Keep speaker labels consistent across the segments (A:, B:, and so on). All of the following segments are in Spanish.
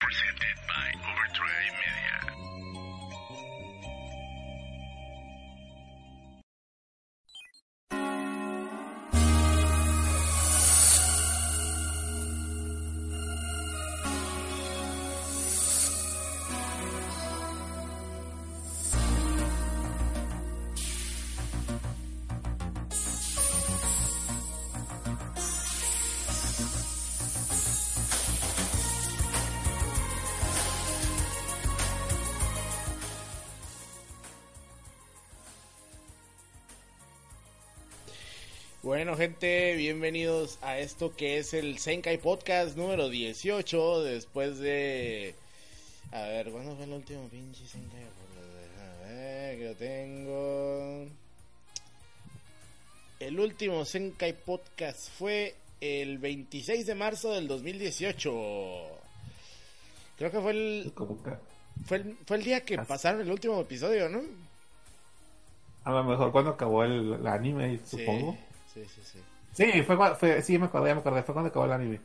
A: Present.
B: Bueno, gente, bienvenidos a esto que es el Senkai Podcast número 18. Después de. A ver, ¿cuándo fue el último pinche Senkai? A ver, que lo tengo. El último Senkai Podcast fue el 26 de marzo del 2018. Creo que fue el. Fue el, fue el día que pasaron el último episodio, ¿no?
C: a lo mejor cuando acabó el, el anime, supongo.
B: Sí, sí, sí.
C: Sí, fue, cua- fue, sí, me acordé, ya me acordé, fue cuando acabó el anime.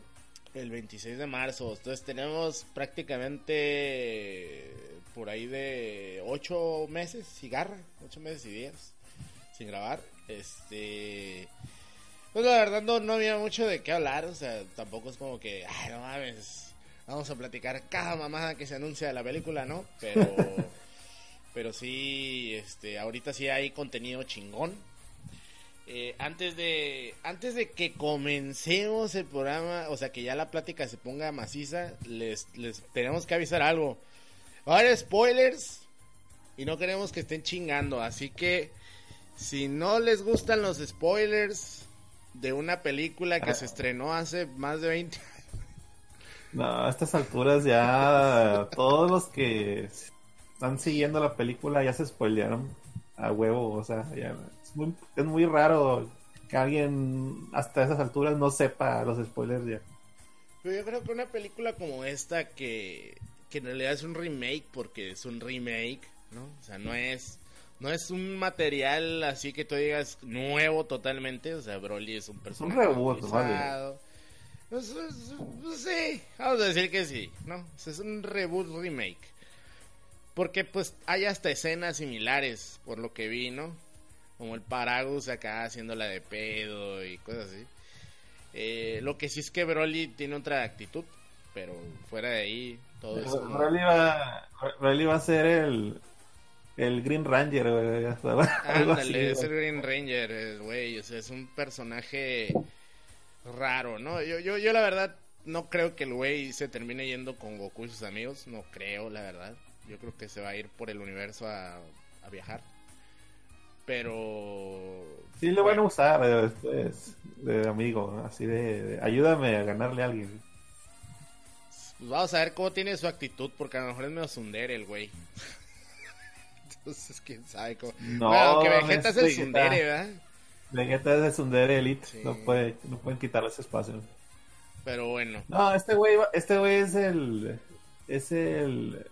B: El 26 de marzo. Entonces tenemos prácticamente por ahí de 8 meses, cigarra, 8 meses y días sin grabar. Este. Pues la verdad no, no había mucho de qué hablar. O sea, tampoco es como que, ay, no mames, vamos a platicar cada mamada que se anuncia de la película, ¿no? Pero. pero sí, este, ahorita sí hay contenido chingón. Eh, antes de antes de que comencemos el programa, o sea que ya la plática se ponga maciza, les, les tenemos que avisar algo. Va a haber spoilers y no queremos que estén chingando, así que si no les gustan los spoilers de una película que se estrenó hace más de 20
C: No, a estas alturas ya todos los que están siguiendo la película ya se spoilearon a huevo, o sea, ya es muy, es muy raro que alguien hasta esas alturas no sepa los spoilers ya.
B: Pero yo creo que una película como esta que, que en realidad es un remake porque es un remake, ¿no? O sea, no es no es un material así que tú digas nuevo totalmente, o sea, Broly es un personaje
C: reboot,
B: utilizado. Pues, pues, pues, sí, vamos a decir que sí, ¿no? O sea, es un reboot remake. Porque pues hay hasta escenas similares, por lo que vi, ¿no? Como el Paragus acá haciendo la de pedo y cosas así. Eh, lo que sí es que Broly tiene otra actitud, pero fuera de ahí todo es como...
C: Broly va, Broly va a ser el, el Green Ranger, güey,
B: Ándale, es el Green Ranger, eh, güey, o sea, es un personaje raro, ¿no? Yo, yo, yo la verdad no creo que el güey se termine yendo con Goku y sus amigos, no creo, la verdad. Yo creo que se va a ir por el universo a, a viajar. Pero...
C: Sí, lo van a usar eh, después de amigo, así de, de, ayúdame a ganarle a alguien.
B: Pues vamos a ver cómo tiene su actitud, porque a lo mejor es medio sundere el güey. Entonces, quién sabe cómo...
C: No,
B: bueno, que Vegeta es el sundere, ¿verdad?
C: Vegeta es de Sundere Elite,
B: Sí.
C: no, puede, no pueden quitarle ese espacio.
B: Pero bueno.
C: No, este güey, este güey es el, es el,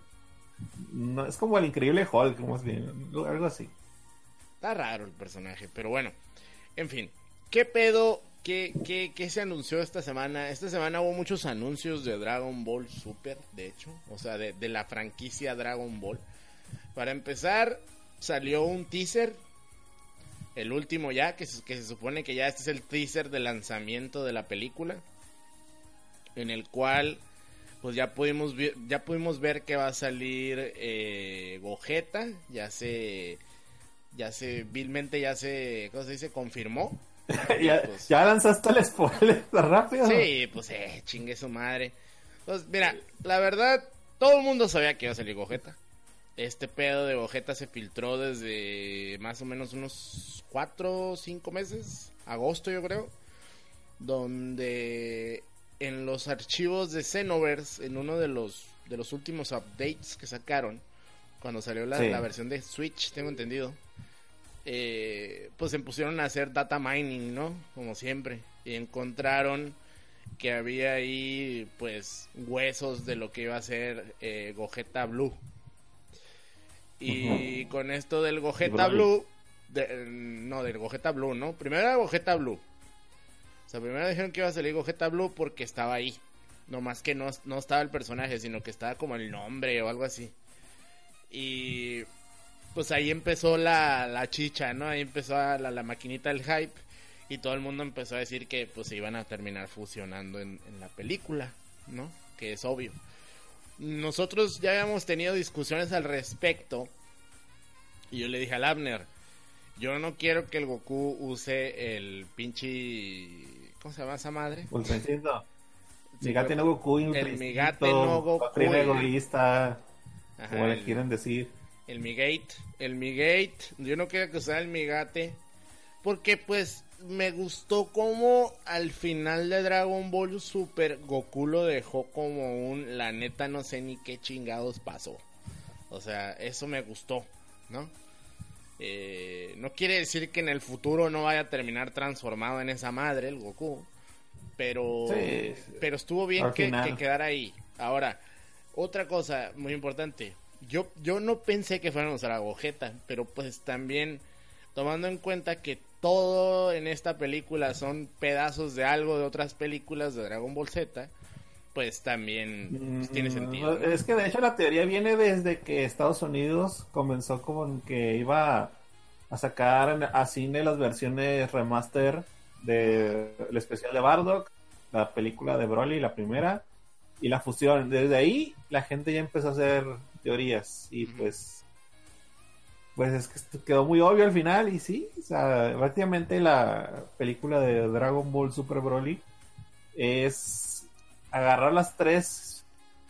C: es como el increíble Hulk, bien, algo así.
B: Está raro el personaje, pero bueno. En fin, ¿qué pedo? ¿Qué, qué, qué se anunció esta semana? Esta semana hubo muchos anuncios de Dragon Ball Super, de hecho. O sea, de, de la franquicia Dragon Ball. Para empezar, salió un teaser. El último ya, que se, que se supone que ya este es el teaser de lanzamiento de la película. En el cual, pues ya pudimos, ya pudimos ver que va a salir eh, Gogeta. Ya se ya se, vilmente ya se, ¿cómo se dice? Confirmó.
C: ya,
B: pues-
C: ya lanzaste el spoiler rápido.
B: Sí, pues eh, chingue su madre. Pues mira, la verdad, todo el mundo sabía que iba a salir Gogeta. Este pedo de Gogeta se filtró desde más o menos unos 4 o 5 meses, agosto yo creo, donde en los archivos de Xenoverse, en uno de los, de los últimos updates que sacaron, cuando salió la,
C: Sí.
B: la versión de Switch, tengo entendido, eh, pues se pusieron a hacer data mining, ¿no? Como siempre. Y encontraron que había ahí, pues, huesos de lo que iba a ser eh, Gogeta Blue. Y con esto del Gogeta. Blue, de- no, del Gogeta Blue, ¿no? Primero era Gogeta Blue. Primero dijeron que iba a salir Gogeta Blue porque estaba ahí. No más que no, no estaba el personaje, sino que estaba como el nombre o algo así. Y pues ahí empezó la, la chicha, ¿no? Ahí empezó la, la maquinita del hype. Y todo el mundo empezó a decir que pues se iban a terminar fusionando en, en la película, ¿no? Que es obvio. Nosotros ya habíamos tenido discusiones al respecto. Y yo le dije al Abner, yo no quiero que el Goku use el pinche... ¿Cómo se llama esa madre?
C: Ultra Instinto. Migate no Goku,
B: el Migate no Goku,
C: egoísta,
B: Ajá,
C: como le
B: el-
C: quieren decir.
B: El Migate, el Migate, yo no quiero que usara el Migate, porque pues me gustó como al final de Dragon Ball Super Goku lo dejó como un, la neta no sé ni qué chingados pasó. O sea, eso me gustó, ¿no? Eh, no quiere decir que en el futuro no vaya a terminar transformado en esa madre el Goku, pero
C: Sí.
B: pero estuvo bien que, que quedara ahí. Ahora, otra cosa muy importante. Yo, yo no pensé que fueran a usar a Gogeta, pero pues también tomando en cuenta que todo en esta película son pedazos de algo de otras películas de Dragon Ball Z, pues también pues, tiene
C: Mm,
B: sentido. ¿no?
C: Es que de hecho la teoría viene desde que Estados Unidos comenzó con que iba a sacar a cine las versiones remaster de el especial de Bardock, la película de Broly, la primera, y la fusión. Desde ahí la gente ya empezó a hacer teorías y pues pues es que quedó muy obvio al final y sí, o sea, prácticamente la película de Dragon Ball Super Broly es agarrar las tres,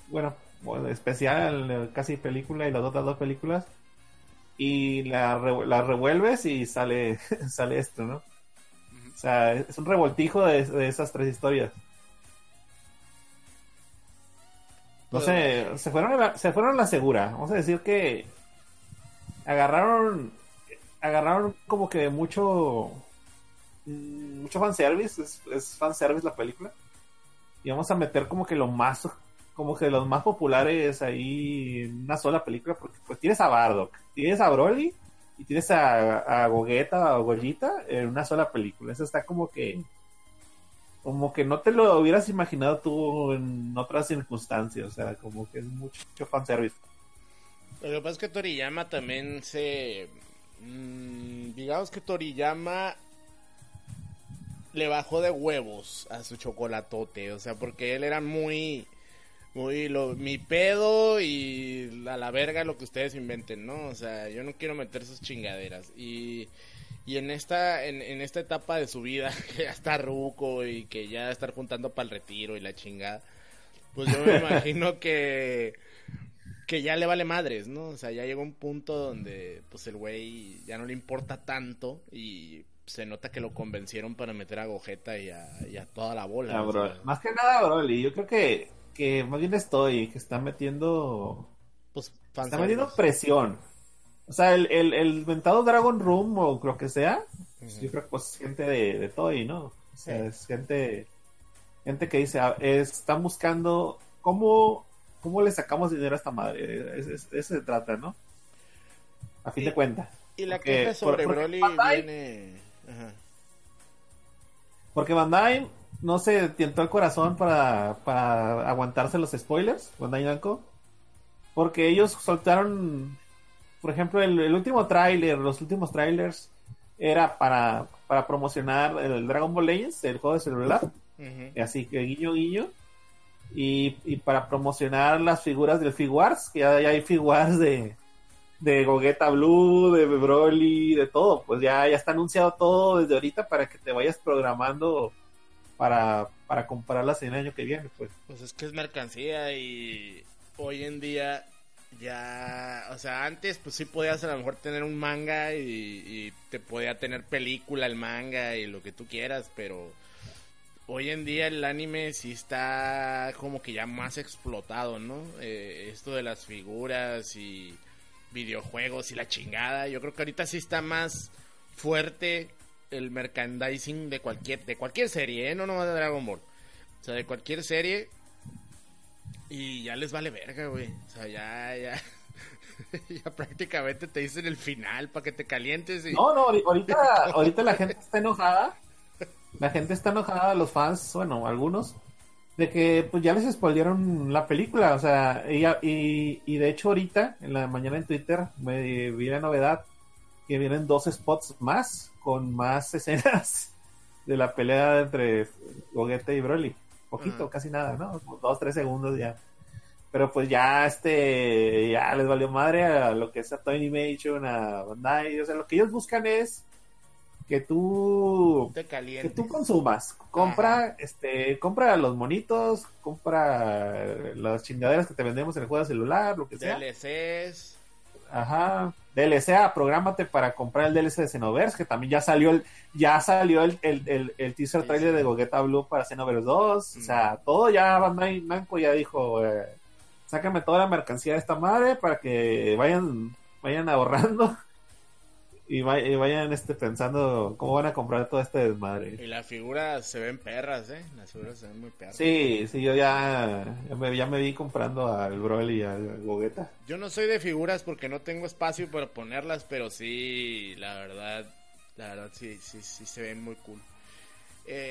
C: bueno, bueno, especial, eh, casi película y las otras dos películas y la, la revuelves y sale sale esto, ¿no? O sea, es un revoltijo de, de esas tres historias. No sé, se fueron a la, se fueron a la segura. Vamos a decir que agarraron agarraron como que mucho mm, mucho fanservice, es, es fanservice la película. Y vamos a meter como que lo más como que los más populares ahí en una sola película porque pues tienes a Bardock, tienes a Broly y tienes a, a Gogeta o Gollita en una sola película. Eso está como que como que no te lo hubieras imaginado tú en otras circunstancias, o sea, como que es mucho fanservice.
B: Lo que pasa es que Toriyama también se... mm, digamos que Toriyama le bajó de huevos a su chocolatote, o sea, porque él era muy... Muy lo, mi pedo y a la verga lo que ustedes inventen, ¿no? O sea, yo no quiero meter sus chingaderas. Y, y en esta en, en esta etapa de su vida, que ya está ruco y que ya estar juntando para el retiro y la chingada, pues yo me imagino que que ya le vale madres, ¿no? O sea, ya llegó un punto donde pues el güey ya no le importa tanto y se nota que lo convencieron para meter a Gogeta y a, y a toda la bola.
C: Ah, bro, Más que nada Broly, yo creo que, que más bien estoy, que está metiendo
B: pues
C: está metiendo presión. O sea, el, el, el inventado Dragon Room o lo que sea,
B: Ujú.
C: yo creo que pues es gente de, de Toy, ¿no? O sea,
B: Sí.
C: es gente, gente que dice, ah, es- están buscando cómo, cómo le sacamos dinero a esta madre. Es- es- de eso se trata, ¿no? A fin
B: Y-
C: de cuentas.
B: Y la
C: porque-
B: queja sobre Broly viene... Ajá.
C: Porque Bandai no se tientó el corazón para, para aguantarse los spoilers, Bandai Namco. Porque ellos soltaron, por ejemplo, el, el último tráiler, los últimos trailers, era para, para promocionar el Dragon Ball Legends, el juego de celular. Así que guiño guiño. Y, y para promocionar las figuras del Figuarts, que ya, ya hay Figuarts de, de Gogeta Blue, de Broly, de todo. Pues ya, ya está anunciado todo desde ahorita para que te vayas programando para, para comprarlas en el año que viene. Pues
B: Pues es que es mercancía y hoy en día ya, o sea, antes pues sí podías a lo mejor tener un manga y, te podía tener película el manga y lo que tú quieras, pero hoy en día el anime sí está como que ya más explotado, ¿no? Eh, esto de las figuras y videojuegos y la chingada. Yo creo que ahorita sí está más fuerte el merchandising de cualquier de cualquier serie, ¿eh? no nomás de Dragon Ball. O sea, de cualquier serie y ya les vale verga, güey. O sea, ya ya ya prácticamente te dicen el final para que te calientes y
C: No, no, ahori- ahorita, ahorita la gente está enojada. La gente está enojada, los fans, bueno, algunos, de que pues ya les spoilearon la película. O sea, y, y, y de hecho ahorita, en la mañana en Twitter, me vi la novedad que vienen dos spots más, con más escenas de la pelea entre Gogeta y Broly. Poquito, casi nada, ¿no? Dos, tres segundos ya. Pero pues ya este, ya les valió madre a lo que es a Toy Animation, a Bandai, o sea, lo que ellos buscan es que tú
B: te
C: que tú consumas, compra, este, compra los monitos, compra las chingaderas que te vendemos en el juego de celular, lo que sea.
B: DLCs.
C: Ajá. DLC, prográmate para comprar el DLC de Xenoverse, que también ya salió el, ya salió el, el, el, el teaser
B: Sí,
C: trailer
B: sí.
C: de Gogeta Blue para Xenoverse 2. O
B: Mm.
C: sea, todo ya Bandai Namco ya dijo, eh, sácame toda la mercancía de esta madre para que vayan, vayan ahorrando y, vay- y vayan este pensando cómo van a comprar todo este desmadre.
B: Y las figuras se ven perras, ¿eh? Las figuras se ven muy perras.
C: Sí, sí, yo ya, ya, me, ya me vi comprando al Broly y al Gogeta.
B: Yo no soy de figuras porque no tengo espacio para ponerlas, pero sí, la verdad, la verdad sí, sí, sí se ven muy cool.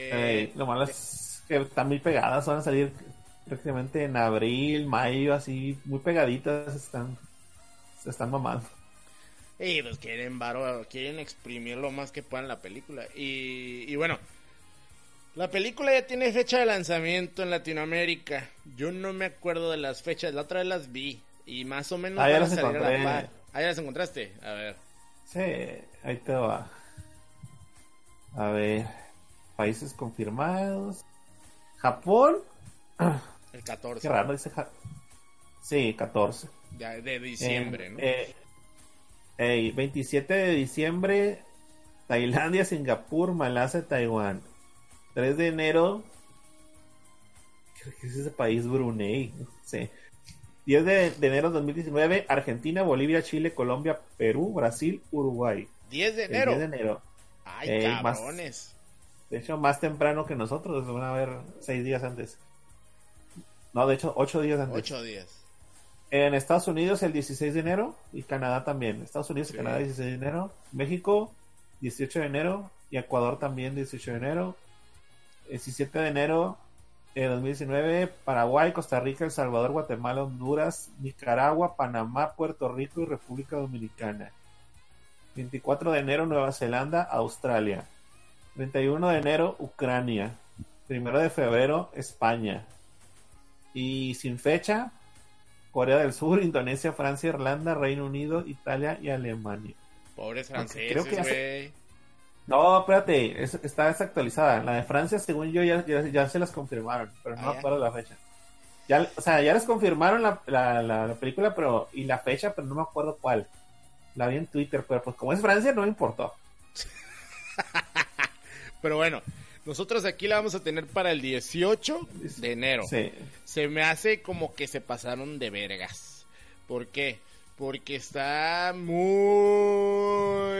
B: Eh,
C: Eh, lo malo es que están muy pegadas, van a salir prácticamente en abril, mayo, así, muy pegaditas están. Se están mamando.
B: Y pues quieren varo, quieren exprimir lo más que puedan la película. Y, y bueno, la película ya tiene fecha de lanzamiento en Latinoamérica. Yo no me acuerdo de las fechas, la otra vez las vi. Y más o menos
C: Ah, ya las
B: a la
C: encontré.
B: par. Ah, ya las encontraste. A ver.
C: Sí, ahí te va. A ver, países confirmados. Japón.
B: El 14.
C: Qué raro, dice Ja- Sí, 14.
B: Ya de diciembre,
C: En-
B: ¿no?
C: eh, ey, 27 de diciembre, Tailandia, Singapur, Malasia, Taiwán. 3 de enero, creo que es ese país, Brunei. Sí. 10 de, de enero de 2019, Argentina, Bolivia, Chile, Colombia, Perú, Brasil, Uruguay.
B: 10 de
C: El
B: enero.
C: 10 de enero.
B: Ay,
C: más-
B: cabrones.
C: De hecho, más temprano que nosotros, van a ver 6 días antes. No, de hecho, 8 días antes.
B: 8 días.
C: En Estados Unidos el 16 de enero y Canadá también. Estados Unidos
B: Sí.
C: y Canadá 16 de enero. México 18 de enero y Ecuador también 18 de enero. 17 de enero de 2019 Paraguay, Costa Rica, El Salvador, Guatemala, Honduras, Nicaragua, Panamá, Puerto Rico y República Dominicana. 24 de enero Nueva Zelanda, Australia. 31 de enero Ucrania. 1 de febrero España. Y sin fecha Corea del Sur, Indonesia, Francia, Irlanda, Reino Unido, Italia y Alemania.
B: Pobres franceses,
C: hace-. No, espérate, es- está desactualizada. La de Francia, según yo, ya, ya, ya se las confirmaron, pero no
B: Ah,
C: acuerdo la fecha. Ya, o sea, ya les confirmaron la, la, la- la película pero y la fecha, pero no me acuerdo cuál. La vi en Twitter, pero pues como es Francia, no me importó.
B: Pero bueno, nosotros aquí la vamos a tener para el 18 de enero.
C: Sí.
B: Se me hace como que se pasaron de vergas. ¿Por qué? Porque está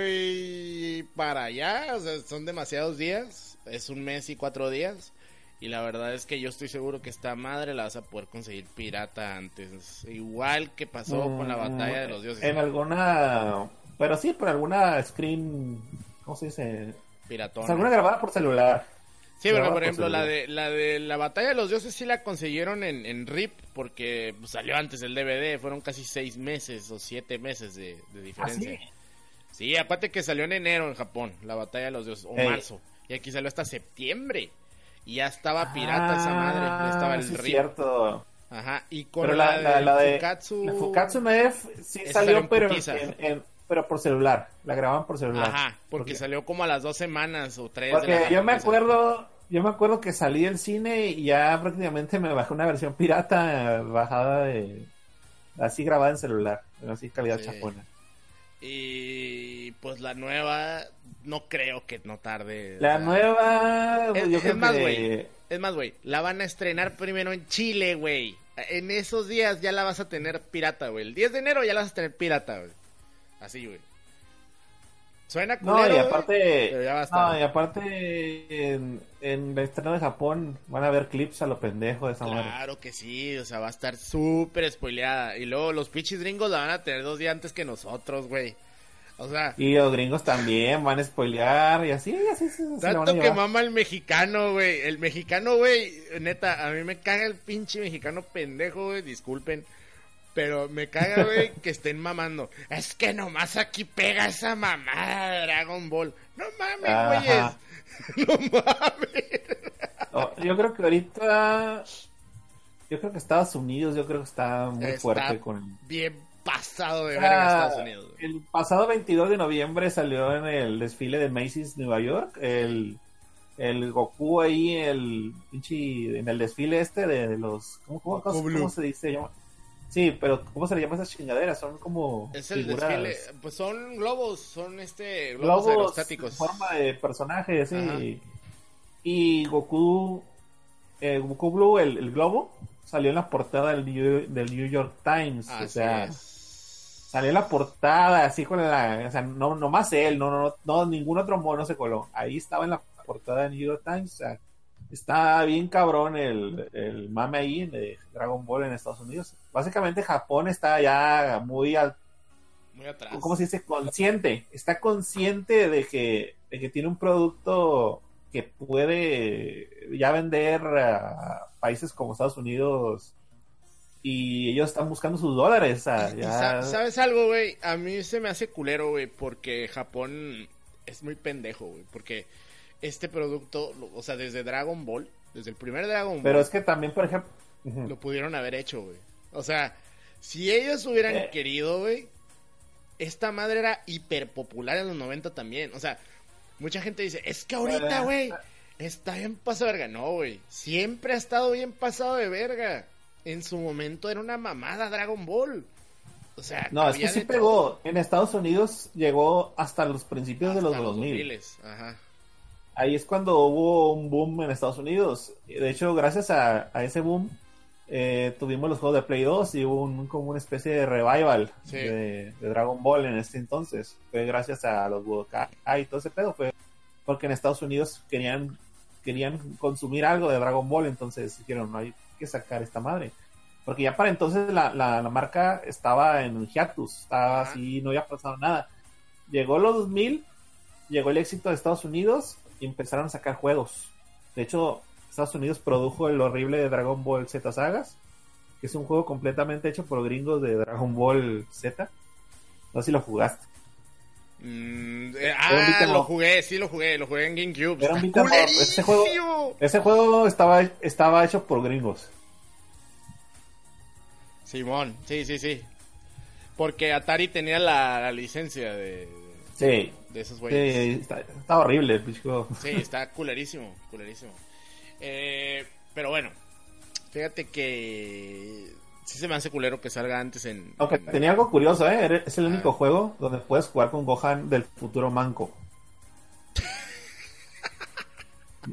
B: muy para allá, o sea, son demasiados días, es un mes y cuatro días. Y la verdad es que yo estoy seguro que esta madre la vas a poder conseguir pirata antes. Igual que pasó con la
C: Mm,
B: batalla de los dioses.
C: En alguna. Pero sí, por alguna screen. ¿Cómo se dice?
B: Piratón.
C: Pues alguna grabada por celular.
B: Sí, porque por ejemplo la de la de la batalla de los dioses sí la consiguieron en, en RIP porque pues, salió antes el DVD, fueron casi seis meses o siete meses de, de diferencia.
C: ¿Ah,
B: sí? aparte que salió en enero en Japón, la batalla de los dioses, o marzo, y aquí salió hasta septiembre. Y ya estaba pirata esa madre, ya estaba el
C: Ah, sí,
B: RIP.
C: cierto.
B: Ajá, y con
C: Pero
B: la,
C: la, la,
B: de Fukatsu,
C: la Fukatsu F sí
B: Esa salió en
C: pero,
B: putiza.
C: en- en- pero por celular. La grababan por celular.
B: Ajá, porque, salió como a las dos semanas o tres. de
C: Porque
B: la
C: yo me acuerdo, yo me acuerdo que salí del cine y ya prácticamente me bajé una versión pirata bajada de así grabada en celular, así calidad
B: Sí.
C: chapona.
B: Y pues la nueva, no creo que no tarde.
C: La nueva,
B: Es,
C: yo
B: es
C: creo
B: más,
C: que-
B: güey. Es más, güey. La van a estrenar primero en Chile, güey. En esos días ya la vas a tener pirata, güey. El 10 de enero ya la vas a tener pirata, güey. Así, güey. Suena culero,
C: No, y aparte,
B: pero ya
C: no, y aparte en, en el estreno de Japón van a ver clips a lo pendejo de esa.
B: Claro que sí, o sea, va a estar súper spoileada. Y luego los pinches gringos la van a tener dos días antes que nosotros, güey. O sea,
C: Y los gringos también van a spoilear y así, así se, se la van a
B: tanto que mama el mexicano, güey. El mexicano, güey, neta, a mí me caga el pinche mexicano pendejo, güey, disculpen. Pero me caga, güey, que estén mamando. Es que nomás aquí pega esa mamada de Dragon Ball. No mames, güeyes. No mames.
C: Oh, yo creo que ahorita, yo creo que Estados Unidos, yo creo que está muy
B: Está
C: fuerte con...
B: Bien pasado de verga
C: Ah,
B: Estados Unidos. güey.
C: El pasado 22 de noviembre salió en el desfile de Macy's Nueva York el, el Goku ahí el pinche en el desfile este de, de los ¿cómo, cómo, cómo- cómo se dice? Llama- Sí, pero ¿cómo se le llama esas chingaderas? Son como
B: Es el
C: figuras,
B: desfile, pues son globos, son este globos,
C: globos
B: aerostáticos.
C: en forma de personajes, sí. Y Goku eh, Goku Blue el, el globo salió en la portada del New, del New York Times,
B: Así
C: o sea,
B: es.
C: Salió en la portada, así con la. O sea, no, no más él, no, no, no, ningún otro mono se coló. Ahí estaba en la portada de New York Times. O sea, está bien cabrón el, el mame ahí de Dragon Ball en Estados Unidos. Básicamente, Japón está ya muy. Al,
B: Muy atrás.
C: ¿Cómo se dice? Consciente. Está consciente de que, de que tiene un producto que puede ya vender a países como Estados Unidos. Y ellos están buscando sus dólares. ya-
B: sa- ¿Sabes algo, güey? A mí se me hace culero, güey, porque Japón es muy pendejo, güey. Porque este producto, lo- o sea, desde Dragon Ball, desde el primer Dragon Ball,
C: Pero es que también, por ejemplo.
B: Lo pudieron haber hecho, güey. O sea, si ellos hubieran
C: Eh.
B: querido, güey, esta madre era hiper popular en los 90 también. O sea, mucha gente dice, es que ahorita, güey, está bien pasado de verga. No, güey, siempre ha estado bien pasado de verga. En su momento era una mamada Dragon Ball. O sea,
C: No, es que sí pegó. En Estados Unidos llegó hasta los principios de los
B: Hasta
C: 2000.
B: 2000s, Ajá.
C: Ahí es cuando hubo un boom en Estados Unidos. De hecho, gracias a, a ese boom, eh, tuvimos los juegos de Play 2 y hubo un, como una especie de revival
B: Sí.
C: de, de Dragon Ball en este entonces. Fue gracias a los Budokai y todo ese pedo. Fue porque en Estados Unidos querían, querían consumir algo de Dragon Ball, entonces dijeron, no hay que sacar esta madre. Porque ya para entonces la, la, la marca estaba en hiatus, estaba así, no había pasado nada. Llegó los 2000, llegó el éxito de Estados Unidos y empezaron a sacar juegos. De hecho, Estados Unidos produjo el horrible de Dragon Ball Z Sagas, que es un juego completamente hecho por gringos de Dragon Ball Z. No sé si lo jugaste.
B: Mm, eh, ah, lo jugué, sí lo jugué, lo jugué en GameCube.
C: Era un. Ese juego-. Ese juego estaba, estaba hecho por gringos.
B: Simón, sí, sí, sí. Porque Atari tenía la, la licencia de,
C: Sí,
B: de esos
C: sí
B: güeyes.
C: está, está horrible el.
B: Sí, está culerísimo, culerísimo. Eh, pero bueno, fíjate que sí se me hace culero que salga antes en...
C: Aunque
B: en-
C: tenía algo curioso, ¿eh? Es el
B: Ah.
C: único juego donde puedes jugar con Gohan del futuro manco.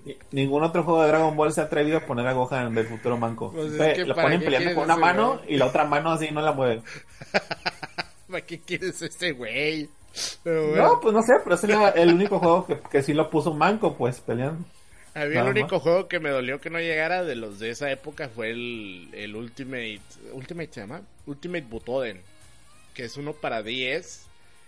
C: Ni- Ningún otro juego de Dragon Ball se ha atrevido a poner a Gohan del futuro manco.
B: Pues es
C: Siempre
B: que
C: lo
B: ¿para
C: ponen peleando con una mano
B: güey?
C: y la otra mano así no la mueve.
B: ¿Para qué quieres este güey? Pero bueno,
C: No, pues no sé, pero es el, el único juego que, que sí lo puso manco, pues, peleando.
B: había
C: nada
B: el único
C: más.
B: juego que me dolió que no llegara de los de esa época fue el, el Ultimate... ¿Ultimate se llama? Ultimate Butoden. Que es uno para 10.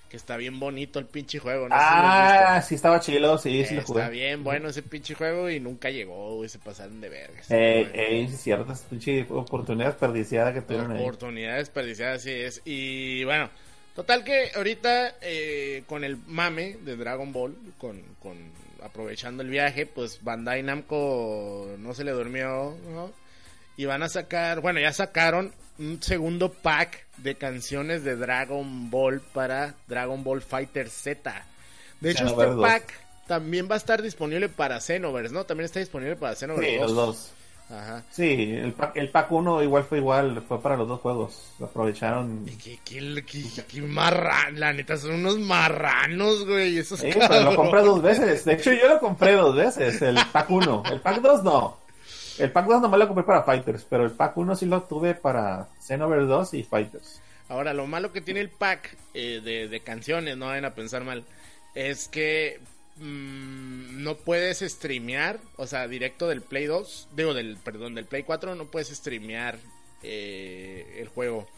B: Que está bien bonito el pinche juego. No.
C: Ah, sí estaba chido, sí, sí lo
B: Está
C: jugué.
B: bien bueno ese pinche juego y nunca llegó, güey, se pasaron de vergas.
C: Eh, eh, sí, ciertas pinche oportunidad desperdiciada que tuvieron ahí.
B: Oportunidad desperdiciada, así es. Y bueno, total que ahorita eh, con el mame de Dragon Ball, con, con aprovechando el viaje, pues Bandai Namco no se le durmió, ¿no? Y van a sacar, bueno, ya sacaron un segundo pack de canciones de Dragon Ball para Dragon Ball Fighter Z. De hecho, este
C: Xenoverse 2.
B: pack también va a estar disponible para Xenoverse, ¿no? También está disponible para Xenoverse
C: Sí,
B: 2.
C: los dos.
B: Ajá.
C: Sí, el pack, el pack 1 igual fue igual, fue para los dos juegos. Lo aprovecharon.
B: Y qué, qué, qué, qué marran, la neta, son unos marranos, güey. Esos
C: Sí, pero lo
B: cabrones.
C: compré dos veces. De hecho, yo lo compré dos veces, el pack 1. El pack 2 no. El pack 2 nomás lo compré para Fighters, pero el pack 1 sí lo tuve para Xenoverse 2 y Fighters.
B: Ahora, lo malo que tiene el pack eh, de, de canciones, no vayan a pensar mal, es que mm, no puedes streamear, o sea, directo del Play 2, digo, del, perdón, del Play 4, no puedes streamear eh, el juego.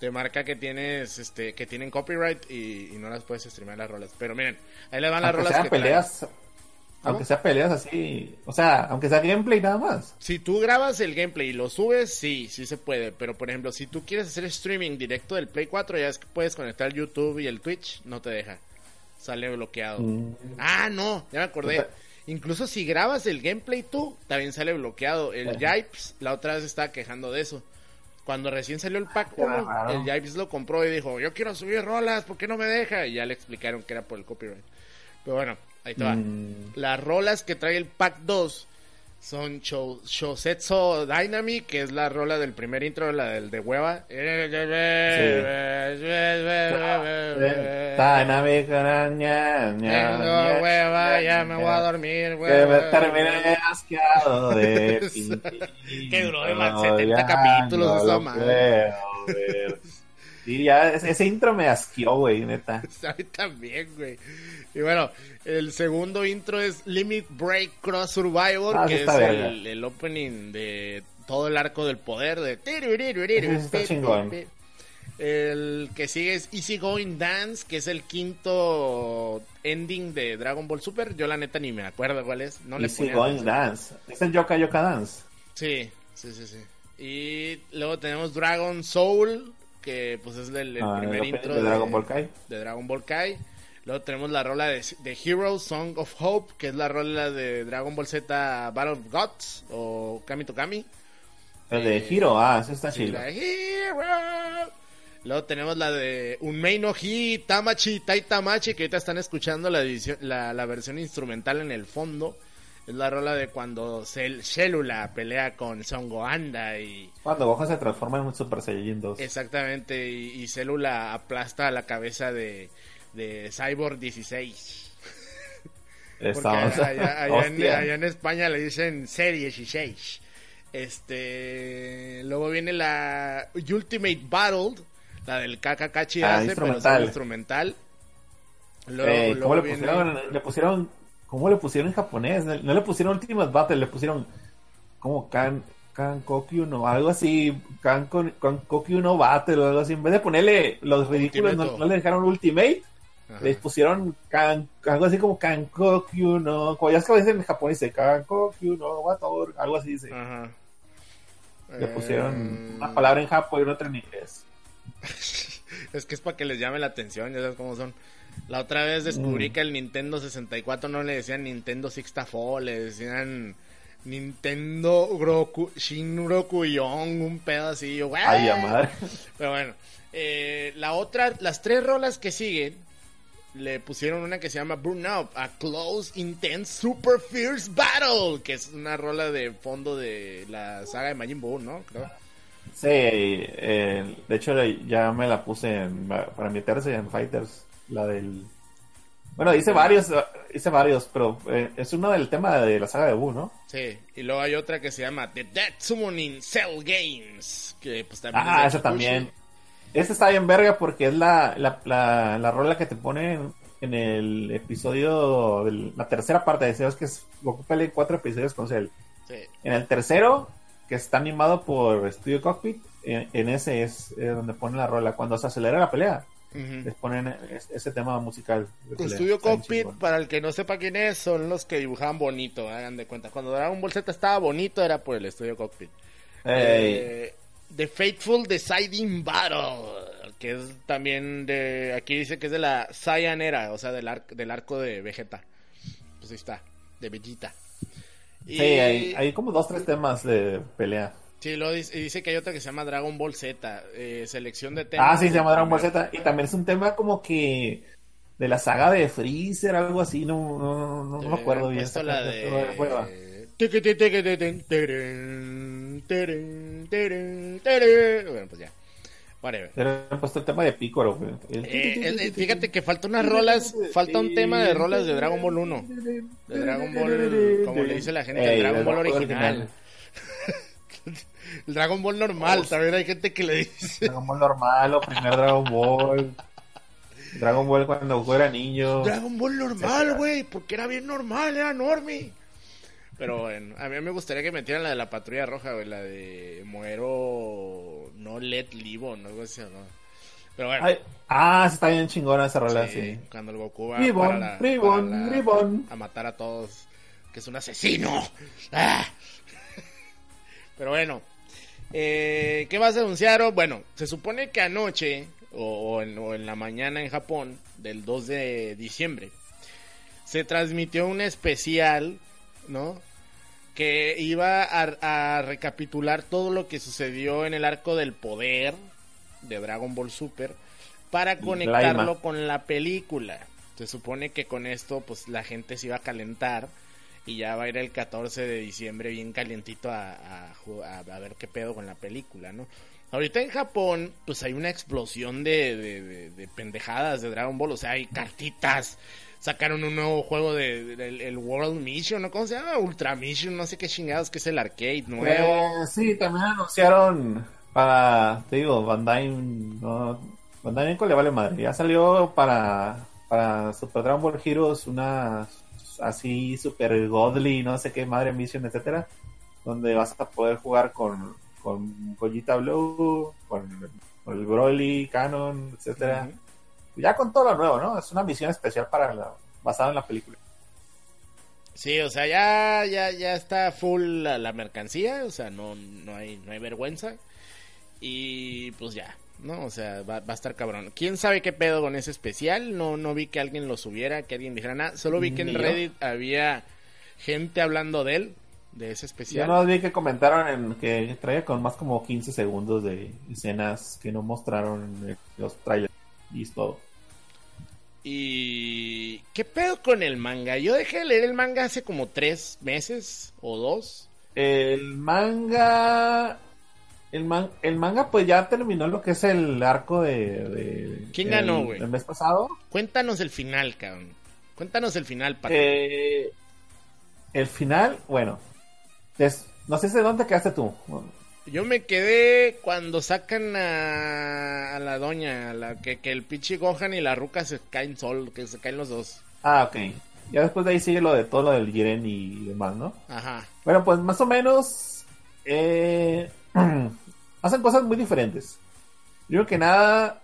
B: Te marca que tienes, este, que tienen copyright y, y no las puedes streamear las rolas. Pero miren, ahí le van las
C: Aunque
B: rolas
C: sea
B: que traen.
C: peleas, aunque sea peleas así, o sea, aunque sea gameplay nada más.
B: Si tú grabas el gameplay y lo subes, sí, sí se puede. Pero por ejemplo, si tú quieres hacer streaming directo del Play 4, ya es que puedes conectar YouTube y el Twitch, no te deja. Sale bloqueado.
C: Mm.
B: Ah, no, ya me acordé. Incluso si grabas el gameplay tú, también sale bloqueado. El. Jipes la otra vez estaba quejando de eso. Cuando recién salió el pack
C: Qué
B: 1,
C: raro.
B: el Jipes lo compró y dijo, yo quiero subir rolas, ¿por qué no me deja? Y ya le explicaron que era por el copyright. Pero bueno, ahí te va.
C: Mm.
B: Las rolas que trae el pack 2 son Sho- Shosetsu Dynamic, que es la rola del primer intro, la del de hueva.
C: Dynamic, ña, ña,
B: Tengo hueva, ya me voy a dormir,
C: Que me
B: hueva.
C: terminé asqueado de ti.
B: Que duró de más
C: No,
B: 70
C: ya
B: capítulos esa madre.
C: Sí, ya ese intro me asqueó, güey, neta.
B: A mí también, güey. Y bueno, el segundo intro es Limit Break Cross Survivor,
C: Ah,
B: que es el, el opening de todo el arco del poder de... El que sigue es Easy Going Dance, que es el quinto ending de Dragon Ball Super. Yo la neta ni me acuerdo cuál es. No le
C: Easy
B: ponía
C: Going. Dance. Es el Yoka Yoka Dance.
B: Sí, sí, sí, sí. Y luego tenemos Dragon Soul, que pues es el, el
C: Ah,
B: primer
C: el
B: intro
C: de Dragon Ball Kai.
B: de Dragon Ball Kai. Luego tenemos la rola de, de Hero Song of Hope, que es la rola de Dragon Ball Z Battle of Gods o Kami to Kami.
C: El de
B: Eh,
C: Hiro, ah, ese está
B: Hero. Luego tenemos la de Unmei no Hi, Tamachi, Tai Tamachi, que ahorita están escuchando la, edición- la, la versión instrumental en el fondo. Es la rola de cuando Cell, Célula pelea con Son Goanda y
C: Cuando Gohan se transforma en un Super Saiyajin 2.
B: exactamente y, y Célula aplasta la cabeza de, de Cyborg 16. Porque
C: Estamos...
B: allá, allá en, allá en España le dicen serie 16. Este, luego viene la Ultimate Battle, la del
C: Ah,
B: hace, pero es
C: instrumental.
B: instrumental. Luego,
C: Eh,
B: luego
C: ¿Cómo le
B: viene-
C: pusieron? Le pusieron... ¿Cómo le pusieron en japonés? No le pusieron Ultimate Battle, le pusieron como Kan... Kankokyu no, algo así, Kanko- Kankokyu no Battle o algo así. En vez de ponerle los ridículos, no, no le dejaron Ultimate,
B: Ajá.
C: les pusieron kan- algo así como Kankokyu no, como ya es que a veces en japonés dice Kankokyu no Bator, algo así dice.
B: Ajá.
C: Le pusieron
B: Eh,
C: una palabra en japonés y otra en inglés.
B: Es que es para que les llame la atención, ya sabes cómo son. La otra vez descubrí
C: Mm.
B: que el Nintendo 64 no le decían Nintendo Sixtafol, le decían Nintendo Roku, Shin un pedo así. Yo.
C: Ay, a madre.
B: Pero bueno, eh, la otra, las tres rolas que siguen, le pusieron una que se llama Burn Up, a Close, Intense, Super Fierce Battle, que es una rola de fondo de la saga de Majin Buu, ¿no? Creo.
C: Sí, eh, de hecho ya me la puse en- para meterse en Fighters, la del... Bueno, hice varios, hice varios, pero eh, es uno del tema de la saga de Buu, ¿no?
B: Sí, y luego hay otra que se llama The Dead Summoning Cell Games, que pues también
C: Ah,
B: es
C: esa también. Esta está bien verga porque es la, la, la, la rola que te ponen en el episodio, de la tercera parte de Zeus, que es en cuatro episodios con Cell.
B: Sí.
C: En el tercero, que está animado por Studio Cockpit, en, en ese es eh, donde ponen la rola. Cuando se acelera la pelea, les ponen es- ese tema musical.
B: Studio Cockpit, para el que no sepa quién es, son los que dibujaban bonito, hagan de cuenta. Cuando Dragon Ball Z estaba bonito, era por el Studio Cockpit.
C: Ey,
B: Eh, The Fateful Deciding Battle, que es también de. Aquí dice que es de la Saiyan Era, o sea, del, ar- del arco de Vegeta. Pues ahí está, de Vegeta. Y,
C: Sí, hay, hay como dos, tres temas de pelea.
B: sí, luego dice, y dice que hay otra que se llama Dragon Ball Z, eh, selección de temas.
C: Ah, sí, se llama Dragon Ball. Z. Y también es un tema como que de la saga de Freezer, algo así. No, no, no, no me acuerdo bien.
B: la de. Bueno, pues ya. Whatever.
C: Pero puesto el tema de. El-
B: Eh, eh, fíjate que falta unas rolas, falta un tema de rolas de Dragon Ball 1. De Dragon Ball, como le dice la gente,
C: Ey,
B: el Dragon Ball original. El Dragon Ball normal, también hay gente que le dice.
C: Dragon Ball normal o primer Dragon Ball. Dragon Ball cuando Goku era niño.
B: Dragon Ball normal, güey, porque era bien normal, era normie. Pero bueno, a mí me gustaría que metieran la de la patrulla roja, güey, la de muero no let live, no algo así, ¿no? Pero bueno,
C: Ay, ah, está bien chingona esa rola,
B: sí,
C: sí.
B: cuando el Goku va
C: Ribbon,
B: para la-
C: Ribbon,
B: para la-
C: Ribbon.
B: a matar a todos, que es un asesino. ¡Ah! Pero bueno, eh, ¿qué vas a anunciar? Bueno, se supone que anoche, o, o en, o en la mañana en Japón, del 2 de diciembre, se transmitió un especial, ¿no? Que iba a, a recapitular todo lo que sucedió en el arco del poder de Dragon Ball Super para conectarlo
C: Laima.
B: con la película. Se supone que con esto, pues la gente se iba a calentar y ya va a ir el 14 de diciembre bien calientito a, a ju- a- a ver qué pedo con la película, ¿no? Ahorita en Japón, pues hay una explosión de, de- de- de pendejadas de Dragon Ball, o sea, hay cartitas, sacaron un nuevo juego de, el World Mission, ¿no? ¿Cómo se llama? Ultra Mission, no sé qué chingados, que es el arcade nuevo.
C: Eh, sí, también anunciaron para, te digo, Bandai, no, Bandai Namco le vale madre. Ya salió para, para Super Dragon Ball Heroes una así super godly, no sé qué madre mission, etcétera, donde vas a poder jugar con, con Blue, con, con el Broly, Canon, etcétera.
B: Ujú.
C: Ya con todo lo nuevo, ¿no? Es una misión especial para la, basada en la película.
B: Sí, o sea, ya, ya, ya está full la, la mercancía, o sea, no, no hay, no hay vergüenza. Y pues ya, ¿no? O sea, va, va a estar cabrón. ¿Quién sabe qué pedo con ese especial? No, no vi que alguien lo subiera, que alguien dijera nada. Solo vi que en
C: yo.
B: Reddit había gente hablando de él, de ese
C: Ya
B: especial.
C: no vi que comentaron en que traía con más como 15 segundos de escenas que no mostraron en los trailers y es todo.
B: Y... ¿Qué pedo con el manga? Yo dejé de leer el manga hace como tres meses o dos.
C: El manga el, man- el manga pues ya terminó lo que es el arco de, de-
B: ¿Quién
C: el-
B: ganó, güey?
C: El mes pasado.
B: Cuéntanos el final, cabrón. Cuéntanos el final, Pato.
C: Eh, el final, bueno, es- no sé de dónde quedaste tú.
B: Yo me quedé cuando sacan a, a la doña, a la que, que el pinche Gohan y la ruca se caen sol, que se caen los dos.
C: Ah, ok. Ya después de ahí sigue lo de todo lo del Jiren y demás, ¿no?
B: Ajá.
C: Bueno, pues más o menos eh, hacen cosas muy diferentes. Primero que nada,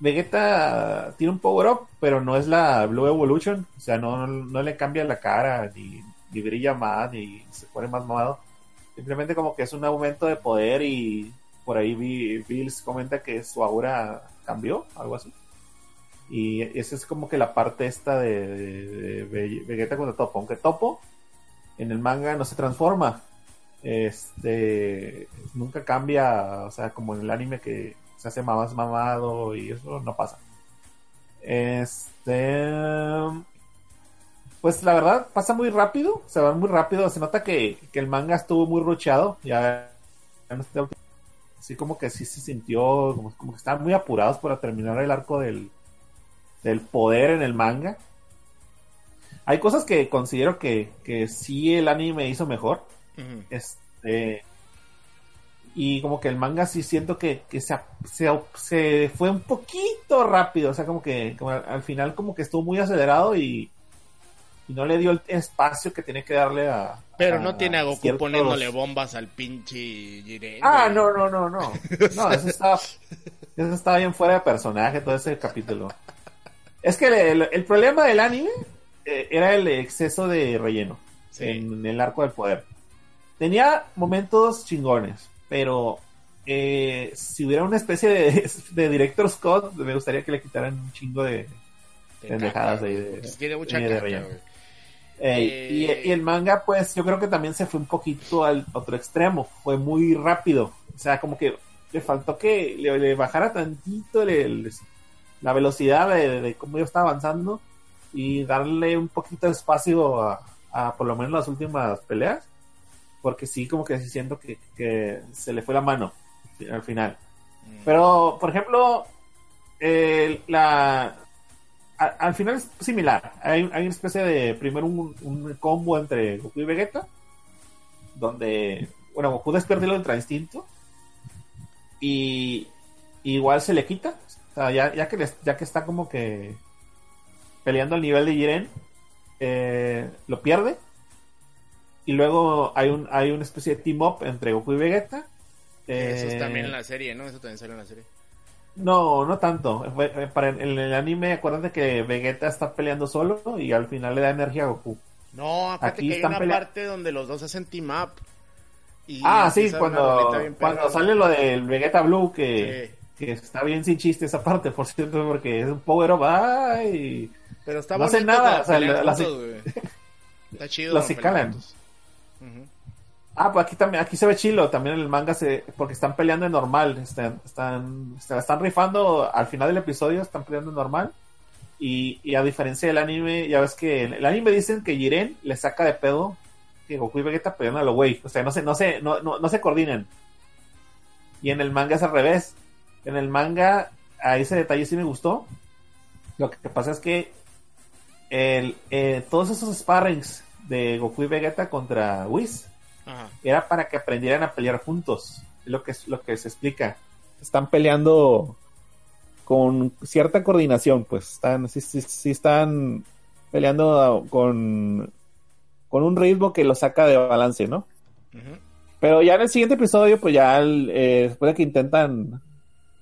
C: Vegeta tiene un power up, pero no es la Blue Evolution. O sea, no, no le cambia la cara, ni, ni brilla más, ni se pone más mamado. Simplemente como que es un aumento de poder y por ahí Bills comenta que su aura cambió, algo así. Y esa es como que la parte esta de, de- de Ve- Vegeta contra Topo. Aunque Topo en el manga no se transforma. Este nunca cambia, o sea, como en el anime que se hace más mamado y eso no pasa. Este pues la verdad pasa muy rápido, se va muy rápido, se nota que, que el manga estuvo muy rucheado, ya este último- así como que sí se sintió, como, como que estaban muy apurados para terminar el arco del, del poder en el manga. Hay cosas que considero que, que sí el anime hizo mejor. Este. Y como que el manga sí siento que, que se, se, se fue un poquito rápido. O sea, como que como al final como que estuvo muy acelerado y, y no le dio el espacio que tiene que darle a.
B: Pero no tiene a Goku
C: ciertos-
B: poniéndole bombas al pinche Jiren.
C: Ah, no, no, no, no. No, eso estaba, eso estaba bien fuera de personaje todo ese capítulo. Es que el, el problema del anime eh, era el exceso de relleno
B: Sí.
C: en el arco del poder. Tenía momentos chingones, pero eh, si hubiera una especie de, de director Scott, me gustaría que le quitaran un chingo de...
B: De
C: pendejadas ahí de-
B: porque tiene mucha
C: de relleno. Ey,
B: Eh.
C: y, y el manga, pues yo creo que también se fue un poquito al otro extremo. Fue muy rápido. O sea, como que le faltó que le, le bajara tantito le- le- la velocidad de, de cómo yo estaba avanzando y darle un poquito de espacio a, a por lo menos las últimas peleas. porque sí, como que sí siento que, que se le fue la mano al final.
B: Mm.
C: Pero, por ejemplo, la, a- al final es similar. Hay, hay una especie de, primero un, un combo entre Goku y Vegeta, donde, bueno, Goku despierta el Ultra Instinto y igual se le quita. O sea, ya, ya, que, les- ya que está como que peleando al nivel de Jiren, eh, lo pierde. Y luego hay un hay una especie de team up entre Goku y Vegeta.
B: Eso es
C: Eh,
B: también en la serie, ¿no? Eso también sale en la serie.
C: No, no tanto. Eh, Para en el anime, acuérdate que Vegeta está peleando solo y al final le da energía a Goku.
B: No, acuérdate
C: Aquí
B: que hay una
C: pelea-
B: parte donde los dos hacen team up. Y
C: Ah, sí, cuando, cuando sale lo del Vegeta Blue, que,
B: Sí.
C: que está bien sin chiste esa parte, por cierto, porque es un power up. ¡ay!
B: Pero está
C: no hace
B: bonito
C: nada, o sea, la- la-.
B: Está chido.
C: los
B: pelean juntos. Ujú.
C: Ah, pues aquí también, aquí se ve chilo, también en el manga se, porque están peleando en normal, están, están, se la están rifando al final del episodio, están peleando en normal. Y, y a diferencia del anime, ya ves que en el anime dicen que Jiren le saca de pedo que Goku y Vegeta pelean a lo güey. O sea, no se, no se, no, no, no se coordinan. Y en el manga es al revés. En el manga, a ese detalle sí me gustó. Lo que pasa es que el, eh, todos esos sparrings de Goku y Vegeta contra Whis
B: Ajá.
C: era para que aprendieran a pelear juntos. Es lo que, es lo que se explica. Están peleando con cierta coordinación, pues. Están, sí, sí, sí están peleando con, con un ritmo que lo saca de balance, ¿no? Pero ya en el siguiente episodio, pues ya el- eh, después de que intentan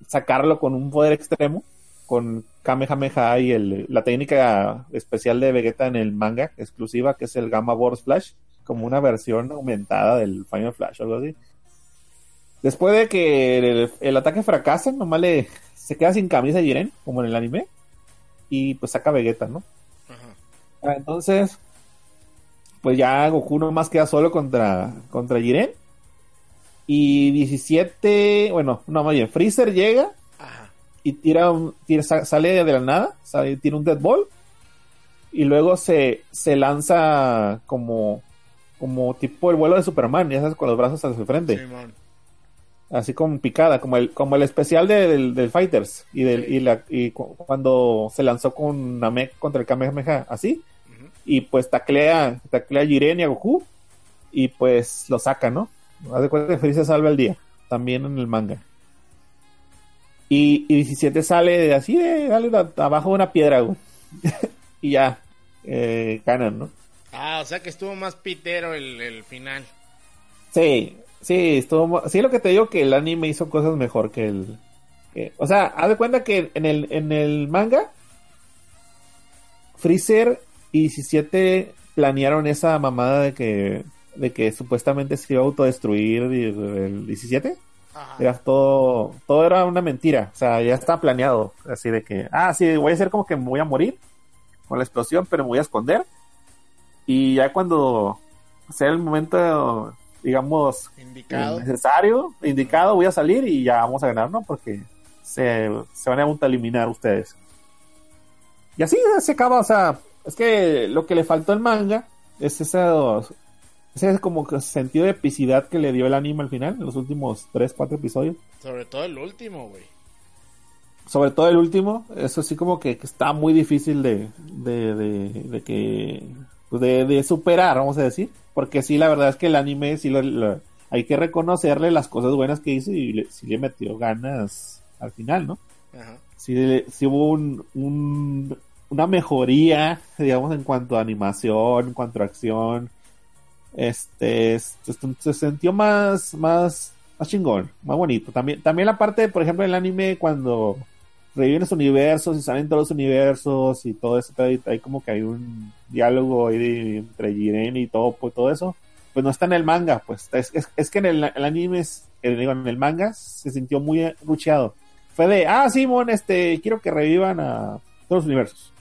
C: sacarlo con un poder extremo, con Kamehameha y el, la técnica especial de Vegeta en el manga exclusiva, que es el Gamma Burst Flash, como una versión aumentada del Final Flash o algo así. Después de que el, el ataque fracasa, nomás le, se queda sin camisa Jiren, como en el anime, y pues saca Vegeta, ¿no?
B: Ajá.
C: Ah, Entonces, pues ya Goku nomás queda solo contra, contra Jiren. Y 17, bueno, no, más bien, Freezer llega
B: Ajá.
C: y tira un, tira- sa- sale de la nada, sale, tira un Dead Ball. Y luego se, se lanza como, como tipo el vuelo de Superman, ya sabes, con los brazos hacia el frente. Así como picada, como el, como el especial de- del, del Fighters. Y, del, y, la, y cu- cuando se lanzó con Namek contra el Kamehameha, así y pues taclea, taclea a Jiren y a Goku y pues lo saca, ¿no? Haz de cuenta que Freezer salva el día, también en el manga. Y, y 17 sale de así de, dale abajo de una piedra, güey. y ya, eh, ganan, ¿no?
B: Ah, o sea que estuvo más pitero el, el final.
C: Sí, sí, estuvo, sí, lo que te digo que el anime hizo cosas mejor que el, que- o sea, haz de cuenta que en el, en el manga, Freezer y 17 planearon esa mamada de que, de que supuestamente se iba a autodestruir el, el 17.
B: Ajá.
C: Era todo, todo era una mentira, o sea, ya estaba planeado, así de que, ah, sí, voy a hacer como que me voy a morir con la explosión, pero me voy a esconder. Y ya cuando sea el momento, digamos,
B: Indicado.
C: necesario, indicado, voy a salir y ya vamos a ganar, ¿no? Porque se, se van a autoeliminar ustedes. Y así se acaba, o sea, es que lo que le faltó al manga es ese, ese como que sentido de epicidad que le dio el anime al final, en los últimos 3, 4 episodios.
B: Sobre todo el último, güey.
C: Sobre todo el último, eso sí como que, que está muy difícil de, de, de, de que pues de, de superar, vamos a decir. Porque sí, la verdad es que el anime sí lo, lo- hay que reconocerle las cosas buenas que hizo y le, sí le metió ganas al final, ¿no?
B: Ajá.
C: Sí, sí hubo un, un- una mejoría, digamos, en cuanto a animación, en cuanto a acción. Este, se, se sintió más, más, más chingón, más bonito. También, también la parte, por ejemplo, del anime cuando reviven los universos y salen todos los universos y todo eso, hay, hay como que hay un diálogo ahí de- entre Jiren y Topo y todo eso. Pues no está en el manga, pues es, es, que en el, el anime, es, eh, digo, en el manga se sintió muy rucheado. Fue de, ah, Simón, este, quiero que revivan a todos los universos.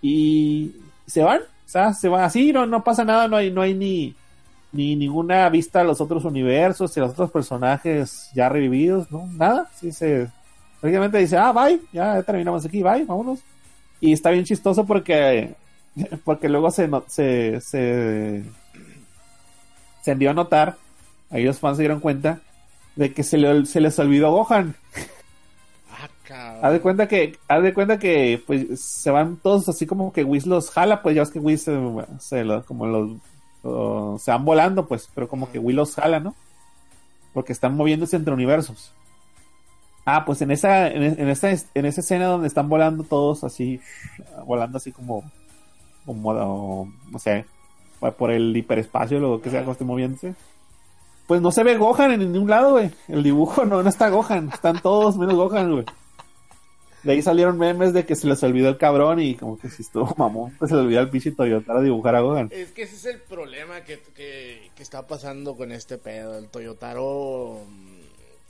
C: Y se van, o sea, se van así, no, no pasa nada, no hay, no hay ni, ni ninguna vista a los otros universos y a los otros personajes ya revividos, ¿no? Nada, sí se, prácticamente dice, ah, bye, ya terminamos aquí, bye, vámonos. Y está bien chistoso porque, porque luego se, se, se, se dio a notar, ahí los fans se dieron cuenta, de que se, le, se les olvidó Gohan.
B: Ah.
C: Haz de cuenta que, haz de cuenta que pues se van todos así como que Whis los jala, pues ya ves que Whis se, se lo- como los se van volando, pues, pero como que Whis los jala, ¿no? Porque están moviéndose entre universos. Ah, pues en esa, en, en esa, en esa escena donde están volando todos así, volando así como, como, no sé, por el hiperespacio, lo que sea, que esté moviéndose. Pues no se ve Gohan en ningún lado, güey. El dibujo no, no está Gohan. Están todos menos Gohan, güey. De ahí salieron memes de que se les olvidó el cabrón y como que si estuvo mamón, pues se le olvidó el pinche Toyota a dibujar a Gohan.
B: Es que ese es el problema que, que, que está pasando con este pedo. El Toyotaro.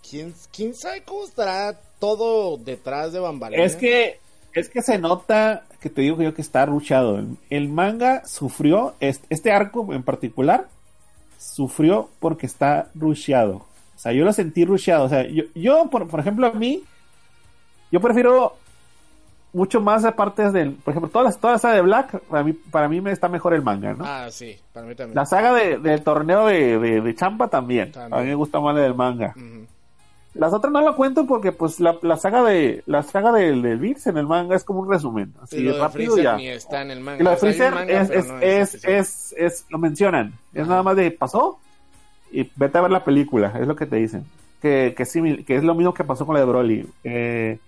B: ¿Quién, quién sabe cómo estará todo detrás de bambalinas?
C: Es que, es que se nota que te digo yo que está ruchado. El, el manga sufrió, este, este arco en particular, sufrió porque está rusheado. O sea, yo lo sentí rusheado. O sea, yo, yo por, por ejemplo, a mí, yo prefiero mucho más aparte del, por ejemplo, toda la, toda la saga de Black, para mí, para mí me está mejor el manga, ¿no?
B: Ah, sí, para mí también.
C: La saga de- del torneo de, de, de Champa también.
B: También.
C: A mí me gusta más la del manga.
B: Ujú.
C: Las otras no lo cuento porque pues la, la saga de la saga del, Beats en el manga es como un resumen. Así
B: de
C: rápido
B: Freezer
C: ya.
B: ni está en el manga.
C: Y lo de Freezer
B: manga,
C: es, es,
B: no
C: es, es, es- lo mencionan. Es
B: Ajá.
C: nada más de pasó y vete a ver la película, es lo que te dicen. Que, que, es simil- que es lo mismo que pasó con la de Broly. Eh,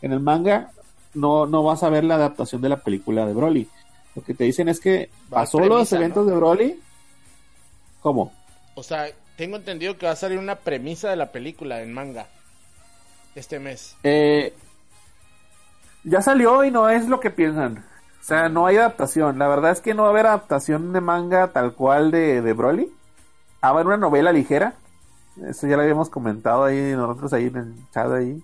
C: en el manga no, no vas a ver la adaptación de la película de Broly. Lo que te dicen es que pasó
B: premisa,
C: los eventos
B: ¿no?
C: de Broly. ¿Cómo?
B: O sea, tengo entendido que va a salir una premisa de la película en manga. Este mes.
C: Eh, ya salió y no es lo que piensan. O sea, no hay adaptación. La verdad es que no va a haber adaptación de manga tal cual de, de Broly. Va a haber una novela ligera. Eso ya lo habíamos comentado ahí nosotros ahí en el chat ahí.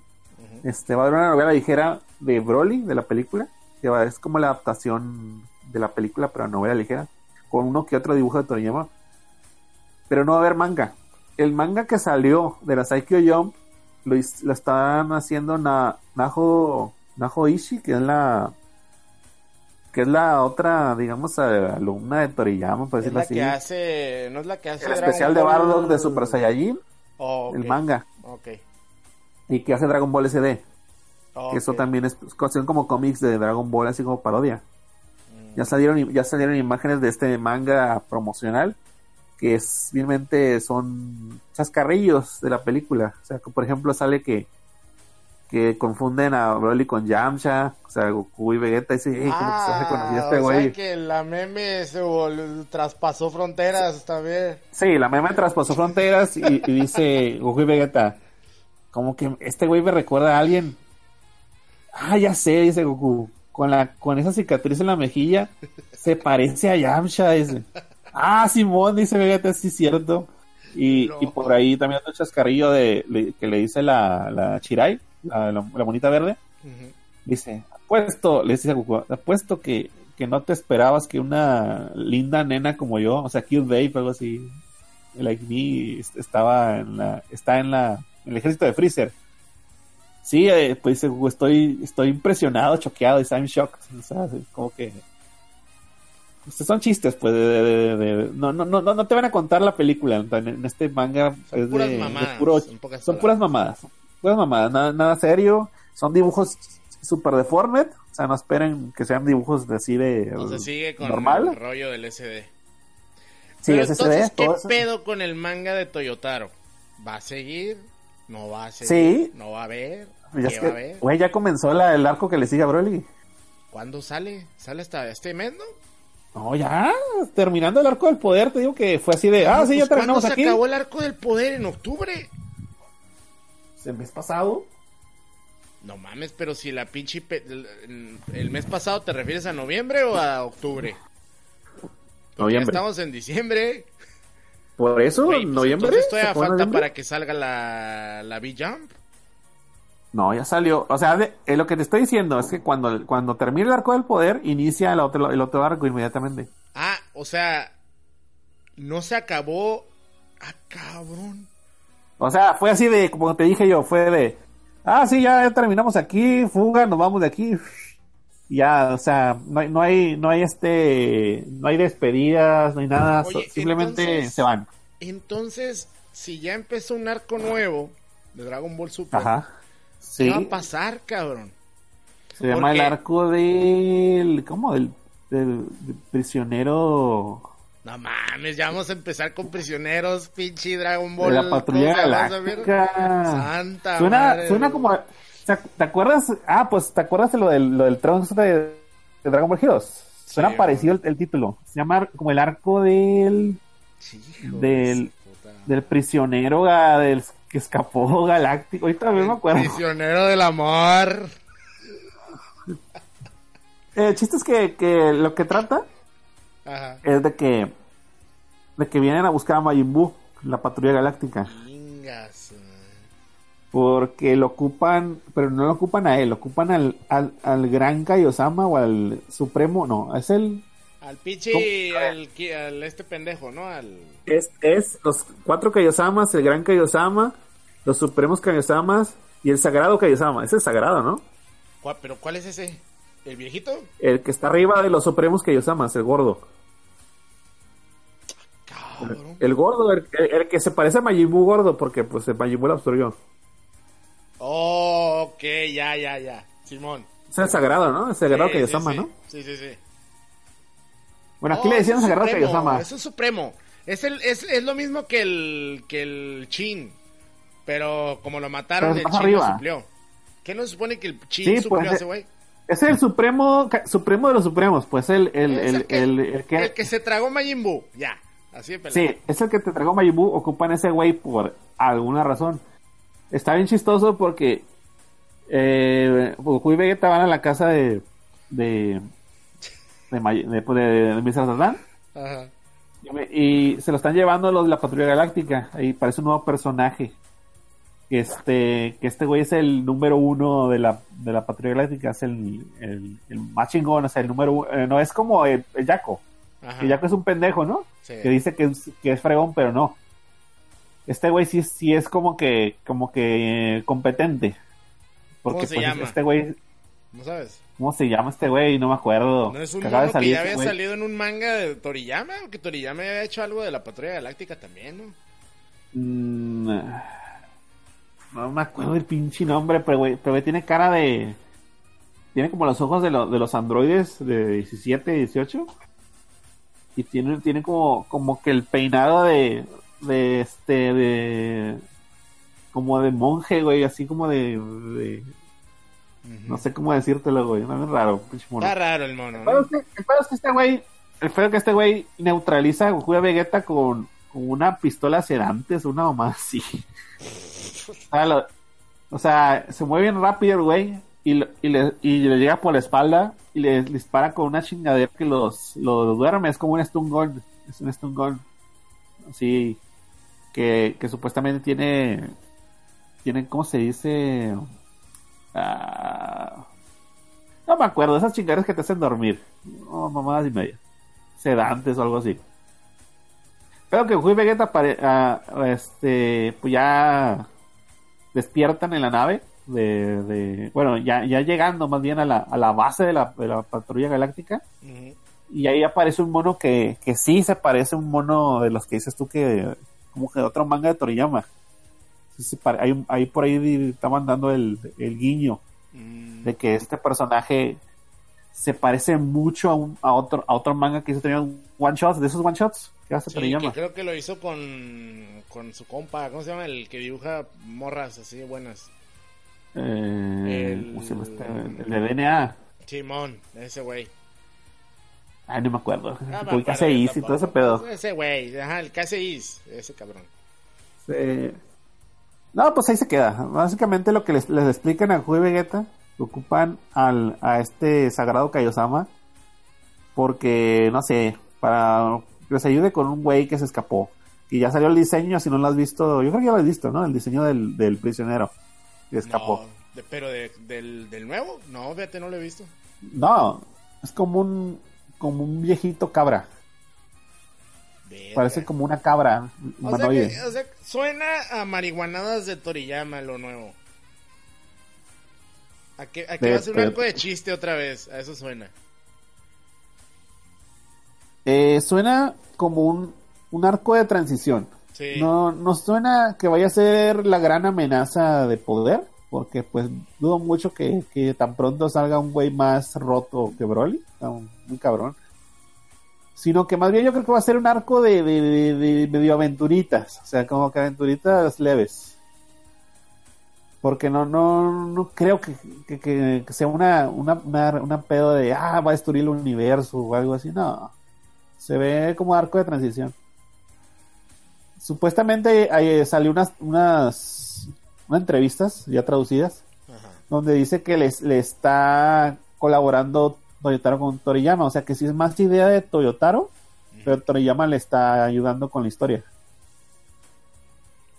C: Este, va a haber una novela ligera de Broly, de la película. Que va- es como la adaptación de la película, pero novela ligera. Con uno que otro dibujo de Toriyama. Pero no va a haber manga. El manga que salió de la Saikyo Jump lo, lo están haciendo na, Najo, Najo Ishii, que es la que es la otra, digamos, alumna de Toriyama, por decirlo así.
B: que hace. No es la que hace.
C: El
B: Dragon
C: especial de Bardock de Super Saiyajin,
B: Oh,
C: el manga,
B: Ok.
C: y que hace Dragon Ball SD.
B: Oh,
C: Que eso también es cuestión como cómics de Dragon Ball, así como parodia.
B: Mm.
C: Ya salieron, ya salieron imágenes de este manga promocional que es realmente son chascarrillos de la película. O sea, que, por ejemplo, sale que que confunden a Broly con Yamcha, o sea, Goku y Vegeta, y dice, "Ey, ¿cómo que se
B: Ah,
C: este
B: o
C: güey?
B: sea que la meme se traspasó fronteras también.
C: Sí, la meme traspasó fronteras y, y dice Goku y Vegeta, como que este güey me recuerda a alguien. Ah, ya sé, dice Goku, con la con esa cicatriz en la mejilla se parece a Yamcha, dice. Ah, Simón, dice Vegeta, sí cierto. Y,
B: No.
C: y por ahí también otro chascarrillo de, le- que le dice la, la Chirai, la, la, la monita verde, dice, apuesto, le dice a Goku, apuesto que, que no te esperabas que una linda nena como yo, o sea, cute babe, algo así, like me, est- estaba en la, está en la, en el ejército de Freezer. Sí, eh, pues dice Goku, estoy, estoy impresionado, choqueado, dice, I'm shocked, o sea, como que, son chistes, pues, de, de- de- no, no, no, no te van a contar la película, en, en este manga
B: Son
C: es
B: puras mamadas,
C: puro- son
B: palabras.
C: puras mamadas. Puras mamadas, nada, nada serio. Son dibujos super deformed. O sea, no esperen que sean dibujos de así de
B: No se sigue con
C: normal.
B: el rollo del SD.
C: Sí,
B: Pero
C: se
B: entonces. ¿qué
C: todo
B: pedo con el manga de Toyotaro? ¿Va a seguir? ¿No va a seguir?
C: Sí.
B: ¿No va a haber?
C: Ya
B: ¿Qué
C: es
B: va a
C: que,
B: haber?
C: güey, ya comenzó la- el arco que le sigue a Broly.
B: ¿Cuándo sale? ¿Sale hasta este mes, no?
C: No, ya, terminando el arco del poder, te digo que fue así de, ah, sí, ya
B: Pues, ¿Cuándo
C: terminamos
B: se
C: aquí.
B: acabó el arco del poder? ¿En octubre?
C: El mes pasado.
B: No mames, pero si la pinche... pe- el, el mes pasado te refieres a noviembre o a octubre? Ya
C: Noviembre.
B: estamos en diciembre.
C: Por eso,
B: Güey, pues
C: noviembre.
B: entonces
C: ¿se en
B: falta
C: noviembre?
B: para que salga la, la B-Jump.
C: No, ya salió. O sea, de- eh, lo que te estoy diciendo es que cuando, cuando termine el arco del poder, inicia el otro, el otro arco inmediatamente.
B: Ah, o sea, no se acabó. Ah, cabrón.
C: O sea, fue así de, como te dije yo, fue de, ah, sí, ya, ya terminamos aquí, fuga, nos vamos de aquí. Ya, o sea, no hay, no hay, no hay este, no hay despedidas, no hay nada,
B: Oye,
C: so- simplemente
B: entonces-
C: se van.
B: Entonces, si ya empezó un arco nuevo de Dragon Ball Super,
C: Ajá.
B: ¿Qué
C: Sí.
B: va a pasar, cabrón?
C: Se llama el arco del. ¿Cómo? Del, del- del prisionero.
B: No mames, ya vamos a empezar con prisioneros, pinche Dragon Ball.
C: De la patrulla.
B: Santa
C: Suena,
B: madre.
C: suena como. ¿Te acuerdas? Ah, pues ¿te acuerdas de lo del, lo del Trunks de, de Dragon Ball Heroes? Suena
B: Sí,
C: parecido el, el título. Se llama como el arco del, del- del prisionero ah, del que escapó galáctico. Ahorita también me acuerdo.
B: Prisionero del amor.
C: Eh, El chiste es que, que lo que trata
B: Ajá.
C: es de que de que vienen a buscar a Majin Buu, la patrulla galáctica. Porque lo ocupan, pero no lo ocupan a él, lo ocupan al, al, al gran Kaiosama o al Supremo, no, es el...
B: Al pinche, al, al este pendejo, ¿no? Al...
C: Es, es los cuatro Kaiosamas, el gran Kaiosama, los Supremos Kaiosamas y el Sagrado Kaiosama. Es el Sagrado, ¿no?
B: ¿Cuál- ¿Pero cuál es ese? ¿El viejito?
C: El que está arriba de los Supremos Kaiyosamas, el gordo.
B: Cabrón.
C: El gordo, el, el- el que se parece a Majin Buu gordo, porque pues Buu lo absorbió.
B: Oh, ok, ya, ya, ya. Simón.
C: Es el Sagrado, ¿no? El Sagrado
B: Sí,
C: Kaiosama,
B: sí, sí.
C: ¿no?
B: Sí, sí, sí.
C: Bueno, aquí
B: Oh,
C: le
B: un
C: Sagrado
B: supremo,
C: Kaiosama.
B: Es un supremo. Es, el, es, es lo mismo que el, que el Chin. Pero como lo mataron, el Chin
C: arriba.
B: lo suplió. ¿Qué no supone que el Chin
C: Sí,
B: suplió
C: pues,
B: a ese güey?
C: Es el Supremo, Supremo de los Supremos, pues el, el, el,
B: que,
C: el- el que...
B: el que se tragó Majin Buu. Ya. Así de.
C: Sí, es el que te tragó Majin Buu, ocupan ese güey por alguna razón. Está bien chistoso porque eh, Goku y Vegeta van a la casa de de de, May- de, de, de
B: Ajá.
C: y, y se lo están llevando los de la Patrulla Galáctica. Ahí parece un nuevo personaje. Este, que este güey es el número uno de la, de la Patrulla Galáctica, es el, el, el más chingón, o sea, el número uno, eh, no es como el, el Jaco,
B: Ajá.
C: que Jaco es un pendejo, ¿no?
B: Sí.
C: que dice que es, que es fregón, pero no. Este güey sí, sí es como que, como que eh, competente. Porque
B: ¿Cómo se
C: pues,
B: llama?
C: este güey,
B: ¿No sabes?
C: ¿Cómo se llama este güey? No me acuerdo.
B: ¿No es un
C: Que
B: mono que ya
C: ese
B: había salido en un manga de Toriyama? Que Toriyama había hecho algo de la Patrulla Galáctica también, ¿no?
C: Mm, no me acuerdo el pinche nombre, pero güey, pero tiene cara de... Tiene como los ojos de, lo- de los androides de 17, 18. Y tiene, tiene como, como que el peinado de, de este, de, como de monje, güey, así como de, de- no sé cómo decírtelo, güey, no es raro, pinche mono.
B: Está raro el mono,
C: El pedo
B: ¿no?
C: es que, el pedo es que este güey, el pedo es que este güey neutraliza a Goku y a Vegeta con, con una pistola sedantes, una así. o, sea, lo- o sea, se mueve bien rápido el güey y, lo- y, le, y le llega por la espalda y le dispara con una chingadera que los, los duerme, es como un stun gun, es un stun gun. Así, que, que supuestamente tiene, tiene, ¿cómo se dice? Ah, no me acuerdo, esas chingaderas que te hacen dormir. No, mamadas y media. Sedantes o algo así. Pero que Goku y Vegeta pare- ah, este, pues ya despiertan en la nave. De, de- bueno, ya, ya llegando más bien a la, a la base de la, de la patrulla galáctica. Y ahí aparece un mono que, que sí se parece a un mono de los que dices tú que, como que de otro manga de Toriyama. Ahí por ahí estaban dando el, el guiño
B: Mm,
C: de que este personaje se parece mucho a, un- a otro a otro manga que hizo tenía one shots de esos one shots que hace
B: sí, que creo que lo hizo con, con su compa, ¿cómo se llama? El que dibuja morras así buenas.
C: Eh,
B: El-
C: ¿cómo se llama este? el de DNA
B: Simón, ese güey.
C: ay no me acuerdo
B: Ah, acuerdo,
C: Easy y todo ese pedo
B: Ese güey, ajá, el que hace Is, ese cabrón.
C: Eh, no pues ahí se queda. Básicamente lo que les, les explican a Goku y Vegeta ocupan al, a este sagrado Kaiosama porque no sé para que les ayude con un güey que se escapó. Y ya salió el diseño si no lo has visto yo creo que ya lo has visto no el diseño del, del prisionero. Que escapó.
B: No, de- pero de- del, del nuevo, no, fíjate, no lo he visto.
C: No, es como un como un viejito cabra.
B: Verga.
C: Parece como una cabra
B: o sea,
C: humanoide.
B: que, o sea, suena a marihuanadas de Toriyama lo nuevo. ¿A qué, a qué
C: De-
B: va a ser un arco de chiste otra vez? A eso suena.
C: Eh, suena como un, un arco de transición.
B: Sí.
C: No, no suena que vaya a ser la gran amenaza de poder, porque pues dudo mucho que, que tan pronto salga un güey más roto que Broly, está un- muy cabrón. Sino que más bien yo creo que va a ser un arco de, de, de- de medio aventuritas, o sea, como que aventuritas leves. Porque no, no, no creo que, que, que- sea una, una, una, pedo de, ah, va a destruir el universo o algo así, no. Se ve como arco de transición. Supuestamente eh, salió unas, unas, unas entrevistas ya traducidas
B: Ajá.
C: donde dice que les, le está colaborando Toyotaro con Toriyama, o sea que sí es más idea de Toyotaro, pero Toriyama le está ayudando con la historia.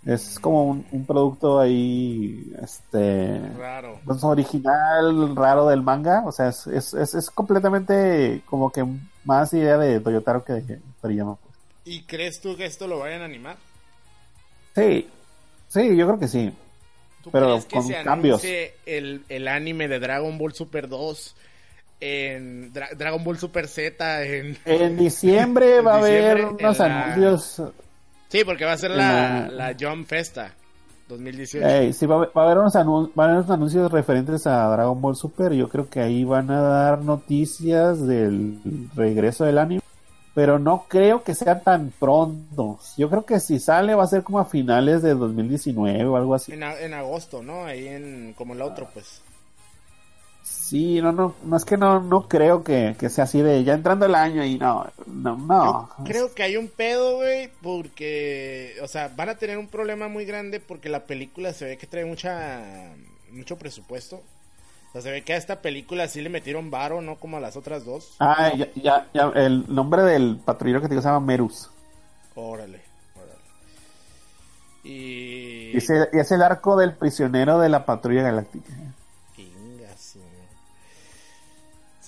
C: Es como un, un producto ahí, este,
B: Raro.
C: pues, original, raro del manga, o sea, es, es, es, es completamente como que más idea de Toyotaro que de Toriyama. pues.
B: ¿Y crees tú que esto lo vayan a animar?
C: Sí, sí, yo creo que sí.
B: ¿Tú
C: Pero
B: crees que
C: con
B: se
C: cambios.
B: El, el anime de Dragon Ball Super 2 en Dra- Dragon Ball Super Z en...
C: En diciembre
B: En
C: va a haber unos
B: en la-
C: anuncios
B: Sí, porque va a ser la,
C: En
B: la Jump Festa 2018.
C: Ey, sí, va a, haber, va a haber unos va a haber unos anuncios referentes a Dragon Ball Super. Yo creo que ahí van a dar noticias del regreso del anime. Pero no creo que sea tan pronto. Yo creo que si sale va a ser como a finales de 2019 o algo así.
B: En, a- en agosto, ¿no? Ahí en... como el otro, pues.
C: Sí, no, no, no es que no, no creo que, que sea así de ya entrando el año y no, no, no.
B: Yo creo que hay un pedo, güey, porque, o sea, van a tener un problema muy grande porque la película se ve que trae mucha, mucho presupuesto. O sea, se ve que a esta película sí le metieron varo, no como a las otras dos.
C: Ah, ya, ya, ya, el nombre del patrullero que te digo se llama Merus.
B: Órale, órale. Y...
C: Y es el arco del prisionero de la patrulla galáctica.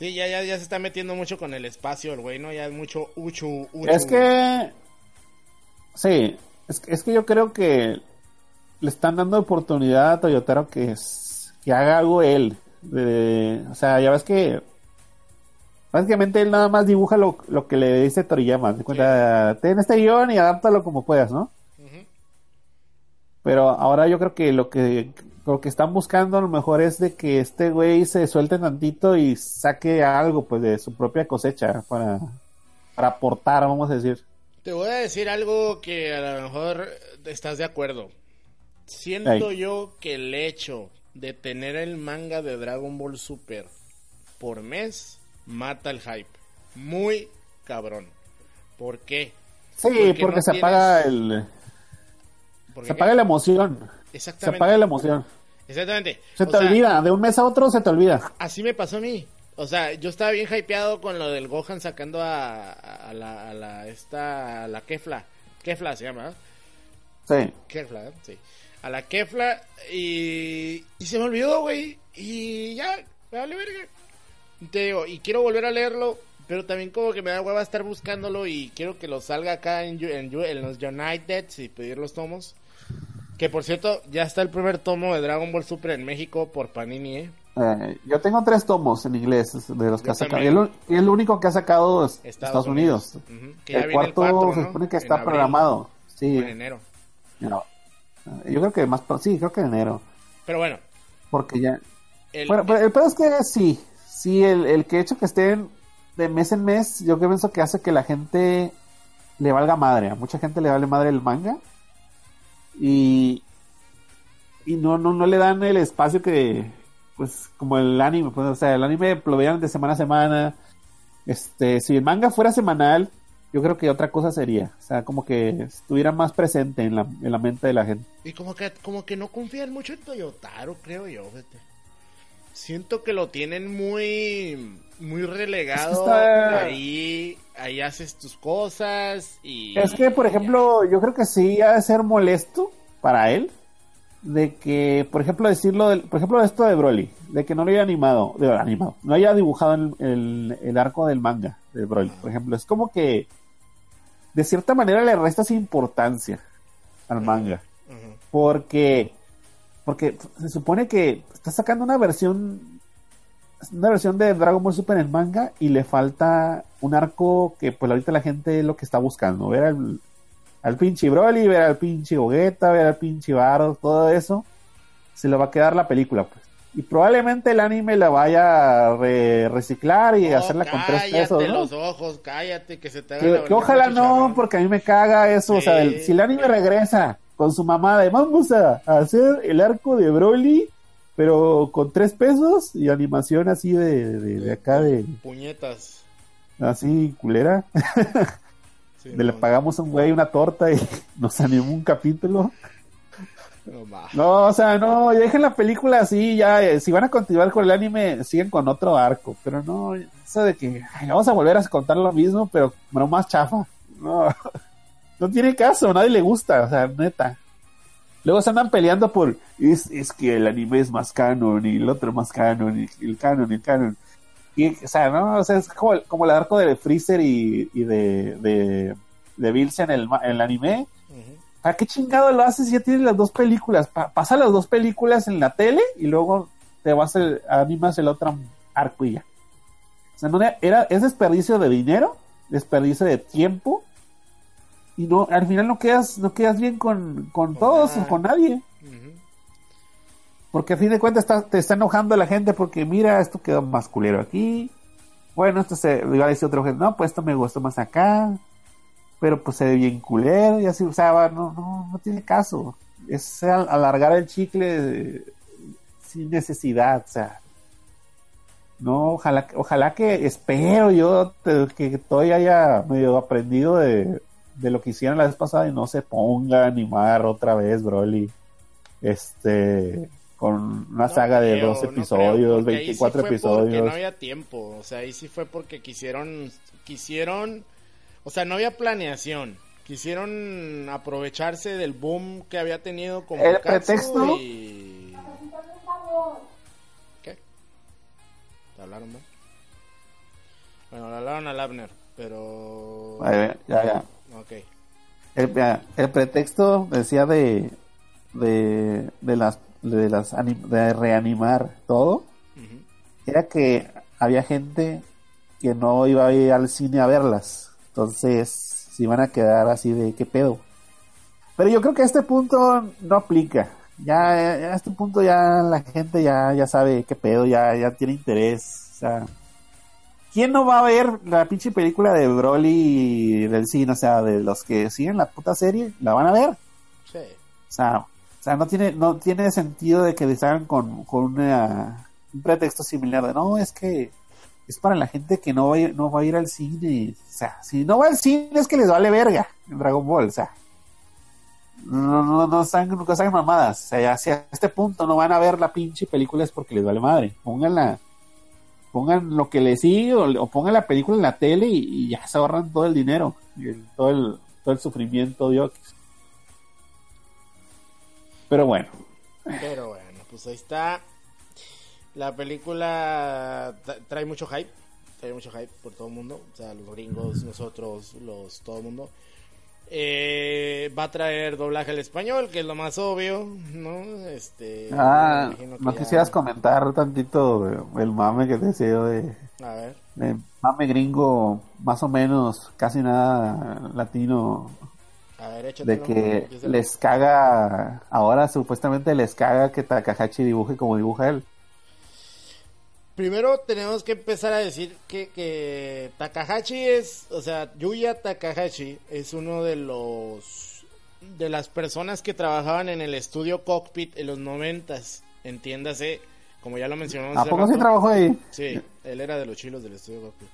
B: Sí, ya, ya, ya se está metiendo mucho con el espacio, el güey, ¿no? Ya es mucho uchu, uchu.
C: Es que. Sí, es, que- es que yo creo que le están dando oportunidad a Toyotaro que, es- que haga algo él. De- o sea, ya ves que. Básicamente él nada más dibuja lo, lo que le dice Toriyama. De cuenta, ten este guion y adáptalo como puedas, ¿no?
B: Ujú.
C: Pero ahora yo creo que lo que lo que están buscando a lo mejor es de que este güey se suelte tantito y saque algo pues de su propia cosecha para, para aportar, vamos a decir.
B: Te voy a decir algo que a lo mejor estás de acuerdo. Siento yo que el hecho de tener el manga de Dragon Ball Super por mes mata el hype. Muy cabrón. ¿Por qué?
C: Sí,
B: Porque
C: porque,
B: no
C: se
B: tienes-
C: apaga el
B: Porque
C: se apaga la emoción. Se
B: Exactamente.
C: apaga la emoción.
B: Exactamente.
C: Se
B: O
C: te
B: sea,
C: olvida, de un mes a otro se te olvida.
B: Así me pasó a mí. O sea, yo estaba bien hypeado con lo del Gohan sacando a, a la, a la, esta, a la Kefla. Kefla se llama.
C: Sí.
B: Kefla, ¿eh? sí. A la Kefla y, y se me olvidó, güey. Y ya, me vale verga. Te digo, y quiero volver a leerlo, pero también como que me da hueva estar buscándolo y quiero que lo salga acá en, en los United y pedir los tomos. Que por cierto, ya está el primer tomo de Dragon Ball Super en México por Panini, ¿eh?
C: Eh, yo tengo tres tomos en inglés de los que ha sacado. Y el, y el único que ha sacado es Estados, Unidos.
B: Que
C: El cuarto
B: cuatro,
C: se
B: ¿no?
C: supone que está programado. Sí.
B: En enero.
C: No. Yo creo que más sí, creo que en enero.
B: Pero bueno,
C: Porque ya.
B: el,
C: Bueno, pero el pedo es que sí. Sí, el, el que hecho que estén de mes en mes, yo que pienso que hace que la gente le valga madre. A mucha gente le vale madre el manga. Y. Y no, no, no le dan el espacio que. Pues como el anime. Pues, o sea, el anime lo vean de semana a semana. Este, si el manga fuera semanal, yo creo que otra cosa sería. O sea, como que estuviera más presente en la, en la mente de la gente.
B: y como que, como que no confían mucho en Toyotaro, creo yo. fíjate. Siento que lo tienen muy, muy relegado.
C: Es que está-
B: Ahí, ahí haces tus cosas y.
C: Es que, por ejemplo, yo creo que sí ha de ser molesto para él de que, por ejemplo, decirlo, del, por ejemplo, esto de Broly, de que no lo haya animado, de, animado, no haya dibujado el, el- el arco del manga de Broly, por ejemplo, es como que de cierta manera le restas importancia al manga, porque porque se supone que está sacando una versión una versión de Dragon Ball Super en manga y le falta un arco que pues ahorita la gente es lo que está buscando, ver al pinche Broly, ver al pinche Gogeta, ver al pinche Bardo, todo eso, se le va a quedar la película, pues. Y probablemente el anime la vaya a re- reciclar y hacerla con tres pesos, ¿no?
B: los ojos, cállate, que se te haga
C: Que,
B: la
C: que
B: boca
C: ojalá no, porque a mí me caga eso. O sea, el- si el anime regresa con su mamá de vamos a hacer el arco de Broly, pero con tres pesos y animación así de, de, de acá, de
B: Puñetas.
C: así culera,
B: Sí,
C: de le pagamos a un güey una torta y nos animó un capítulo.
B: no,
C: o sea, no, dejen la película así, ya, eh, si van a continuar con el anime, siguen con otro arco, pero no, eso de que ay, vamos a volver a contar lo mismo, pero, pero más chafa. No, no tiene caso, nadie le gusta, o sea, neta. Luego se andan peleando por, es, es que el anime es más canon y el otro más canon y el canon y el canon. Y, o sea, no, o sea, es como, el- como el arco de Freezer y, y de, de, de en el, en el anime. ¿Para qué chingado lo haces si ya tienes las dos películas? Pa- pasa las dos películas en la tele y luego te vas a animas el otro arco y ya. O sea, no era, es desperdicio de dinero, desperdicio de tiempo y no, al final no quedas, no quedas bien con, con
B: Con
C: todos
B: nada.
C: o con nadie. Porque a fin de cuentas está- te está enojando la gente porque mira, esto quedó más culero aquí. Bueno, esto se iba a decir otro gente, no, pues esto me gustó más acá. Pero pues se ve bien culero y así, o sea, va, no, no, no tiene caso. Es al- alargar el chicle sin necesidad, o sea. No, ojalá, ojalá que, espero yo te- que Toy haya medio aprendido de, de lo que hicieron la vez pasada y no se ponga a animar otra vez, Broly. Este, con una
B: No
C: saga de
B: creo,
C: 12
B: no creo,
C: episodios,
B: porque ahí sí
C: 24
B: fue Porque
C: episodios.
B: no había tiempo, o sea, ahí sí fue porque quisieron, quisieron, o sea, no había planeación. Quisieron aprovecharse del boom que había tenido con
C: El
B: Katsu
C: pretexto-
B: y... ¿Qué? ¿Te hablaron, no? Bueno, le hablaron al Abner, pero...
C: A ver, ya, ya. El, mira, el pretexto decía de de, de las de las anim- de reanimar todo era que había gente que no iba a ir al cine a verlas. Entonces se iban a quedar así de qué pedo pero yo creo que a este punto no aplica. Ya, ya a este punto ya la gente ya ya sabe qué pedo ya ya tiene interés o sea ¿Quién no va a ver la pinche película de Broly del cine? O sea, de los que siguen la puta serie, la van a ver.
B: Sí.
C: O sea, o sea no tiene no tiene sentido de que les hagan con, con una, un pretexto similar de no, es que es para la gente que no va, a ir, no va a ir al cine. O sea, si no va al cine es que les vale verga en Dragon Ball. O sea, no, no, no, saben, no saben mamadas. O sea, ya, si a este punto no van a ver la pinche película es porque les vale madre. Pónganla pongan lo que les sigue o, o pongan la película en la tele y, ya se ahorran todo el dinero y todo el todo el sufrimiento de Oquis. Pero bueno,
B: Pero bueno, pues ahí está. La película tra- trae mucho hype. Trae mucho hype por todo el mundo. O sea, los gringos, nosotros, los todo el mundo. Eh, va a traer doblaje al español, que es lo más obvio, ¿no? Este.
C: ah,
B: que
C: no
B: ya-
C: quisieras comentar tantito el mame que te decía yo de,
B: A ver.
C: de mame gringo, más o menos casi nada latino,
B: A ver,
C: de que les caga, ahora supuestamente les caga que Takahashi dibuje como dibuja él.
B: Primero tenemos que empezar a decir que, que Takahashi es, o sea, Yuya Takahashi es uno de los de las personas que trabajaban en el estudio Cockpit en los noventas, entiéndase, como ya lo mencionamos.
C: ¿A poco
B: rato.
C: trabajó ahí?
B: Sí, él era de los chilos del estudio Cockpit.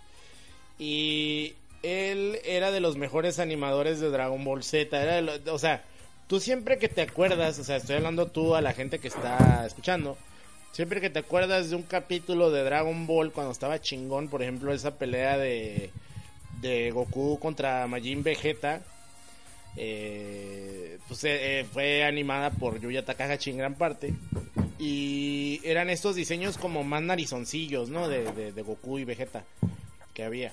B: Y él era de los mejores animadores de Dragon Ball Z. Era de lo- o sea, tú siempre que te acuerdas, o sea, estoy hablando tú a la gente que está escuchando. Siempre que te acuerdas de un capítulo de Dragon Ball cuando estaba chingón, por ejemplo, esa pelea de, de Goku contra Majin Vegeta, eh, pues eh, eh, fue animada por Yuya Takahashi en gran parte. Y eran estos diseños como más narizoncillos, ¿no? De, de, Goku y Vegeta que había.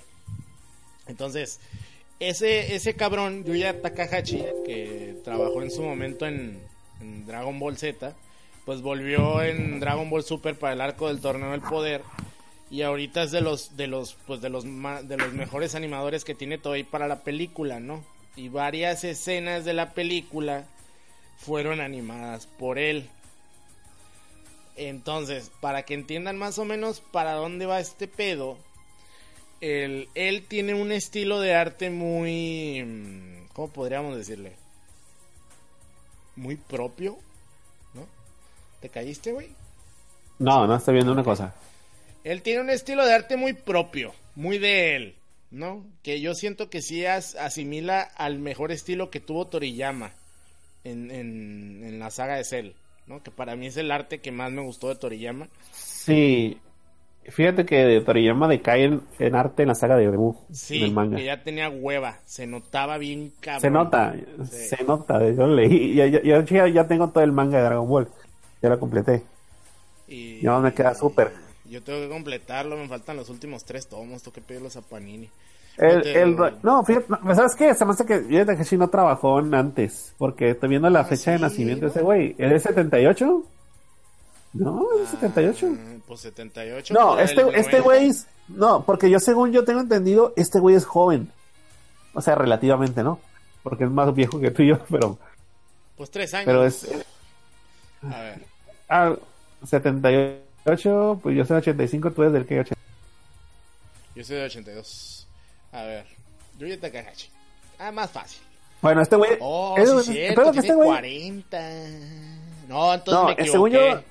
B: Entonces, ese, ese cabrón, Yuya Takahashi, que trabajó en su momento en, en Dragon Ball Z, pues volvió en Dragon Ball Super para el arco del torneo del poder. Y ahorita es de los, de los, pues de los, de los mejores animadores que tiene Toei para la película, ¿no? y varias escenas de la película fueron animadas por él. Entonces, para que entiendan más o menos para dónde va este pedo, él, tiene un estilo de arte muy... mm, ¿Cómo podríamos decirle? Muy propio. ¿Te caíste, güey?
C: No, no estoy viendo una cosa.
B: Él tiene un estilo de arte muy propio, muy de él, ¿no? Que yo siento que sí as- asimila al mejor estilo que tuvo Toriyama en, en, en la saga de Cell, ¿no? Que para mí es el arte que más me gustó de Toriyama.
C: Sí. Fíjate que Toriyama decae en, en arte en la saga de Debu,
B: Sí,
C: manga.
B: que ya tenía hueva, se notaba bien cabrón.
C: Se nota,
B: Sí.
C: se nota. Yo leí, ya- ya- ya tengo todo el manga de Dragon Ball. Ya lo completé.
B: Y,
C: Ya me queda súper.
B: Yo tengo que completarlo, me faltan los últimos tres tomos, tengo que pedirlos a Panini.
C: El,
B: te-
C: el- no, fíjate, ¿sabes qué? Se me hace que Takeshi no trabajó antes. Porque estoy viendo la
B: Ah,
C: fecha de
B: sí,
C: nacimiento de ese güey. ¿Es de 78? No, es de 78.
B: Ah, pues 78.
C: No, este, este
B: 90.
C: güey es- No, porque yo según yo tengo entendido, este güey es joven. O sea, relativamente, ¿no? Porque es más viejo que tú y yo, pero...
B: Pues tres años.
C: Pero es...
B: A ver.
C: Ah, 78, pues yo soy 85, tú eres del que 80.
B: Yo soy de 82. A ver. Yuya Takahashi. Ah, más fácil.
C: Bueno, este güey...
B: Oh,
C: es-
B: sí,
C: es-
B: cierto,
C: que
B: tiene
C: este güey...
B: 40. No, entonces
C: No,
B: me
C: eh,
B: equivoqué.
C: según yo...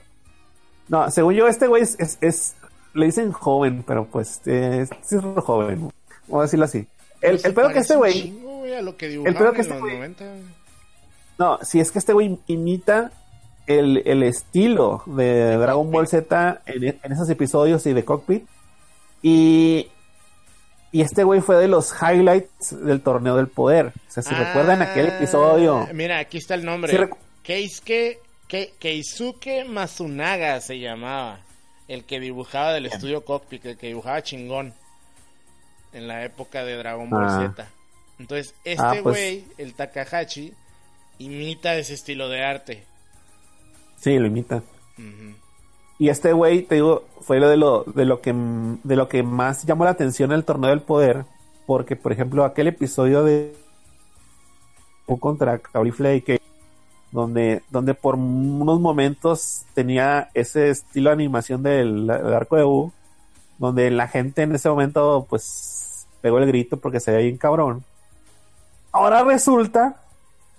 C: No, según yo, este güey es, es, es- Le dicen joven, pero pues... Eh, sí es joven. Vamos a decirlo así. El, el pedo que este güey...
B: que
C: pedo que este güey-
B: 90.
C: No, si es que este güey imita el, el estilo de Dragon Ball Z en, en esos episodios y de Cockpit. Y, y este güey fue de los highlights del torneo del poder. O sea, si
B: Ah,
C: recuerdan aquel episodio.
B: Mira, aquí está el nombre.
C: Sí,
B: Keisuke, Ke- Keisuke Masunaga se llamaba. El que dibujaba del estudio Cockpit, el que dibujaba chingón. En la época de Dragon Ball
C: Ah.
B: Z. Entonces, este
C: Ah, pues-
B: güey, el Takahashi, imita ese estilo de arte.
C: Sí, lo imita.
B: Ujú.
C: Y este güey, te digo, fue lo de lo, de lo que de lo que más llamó la atención en el torneo del poder. Porque, por ejemplo, aquel episodio de contra Caulifla que donde, donde por unos momentos tenía ese estilo de animación del, del arco de U, donde la gente en ese momento pues pegó el grito porque se veía bien cabrón. Ahora resulta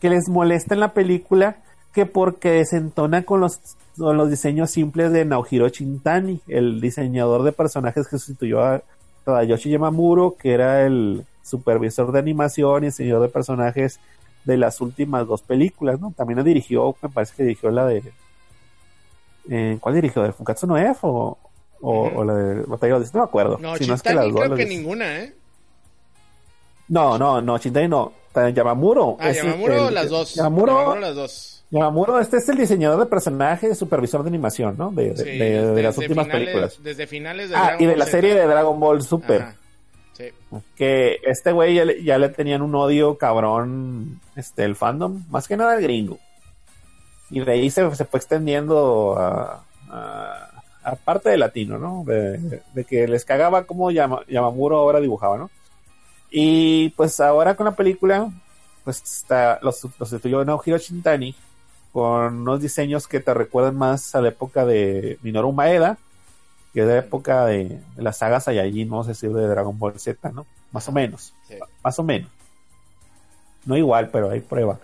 C: que les molesta en la película que porque desentona con los, con los diseños simples de Naohiro Shintani, el diseñador de personajes que sustituyó a Tadayoshi Yamamuro, que era el supervisor de animación y diseñador de personajes de las últimas dos películas, ¿no? También dirigió, me parece que dirigió la de... eh, ¿Cuál dirigió? ¿De Fukatsu no F o, o, la de Batalla de No me acuerdo.
B: No,
C: Si no es que
B: Chintani
C: las dos
B: creo que ninguna, ¿eh?
C: No, no, no, Shintani no. Yamamuro.
B: Ah, Yamamuro
C: el-
B: las dos.
C: Yamamuro,
B: Yamamuro las dos.
C: Yamamuro, este es el diseñador de personajes, supervisor de animación, ¿no? De, de-
B: Sí,
C: de- de las últimas
B: finales-
C: películas.
B: Desde finales de
C: Ah,
B: Dragon
C: y de
B: Ball
C: la
B: Z.
C: serie de Dragon Ball Super.
B: Ajá. Sí.
C: Que este güey ya, le- ya le tenían un odio cabrón, este, el fandom, más que nada el gringo. Y de ahí se, se fue extendiendo a, a, a parte de latino, ¿no? De, de que les cagaba como Yama- Yamamuro ahora dibujaba, ¿no? Y pues ahora con la película, pues está, los, los sustituyó Naohiro Shintani con unos diseños que te recuerdan más a la época de Minoru Maeda, que es la época de, de la saga Saiyajin, vamos a decir, de Dragon Ball Z, ¿no? Más o menos,
B: Sí.
C: más o menos. No igual, pero hay prueba.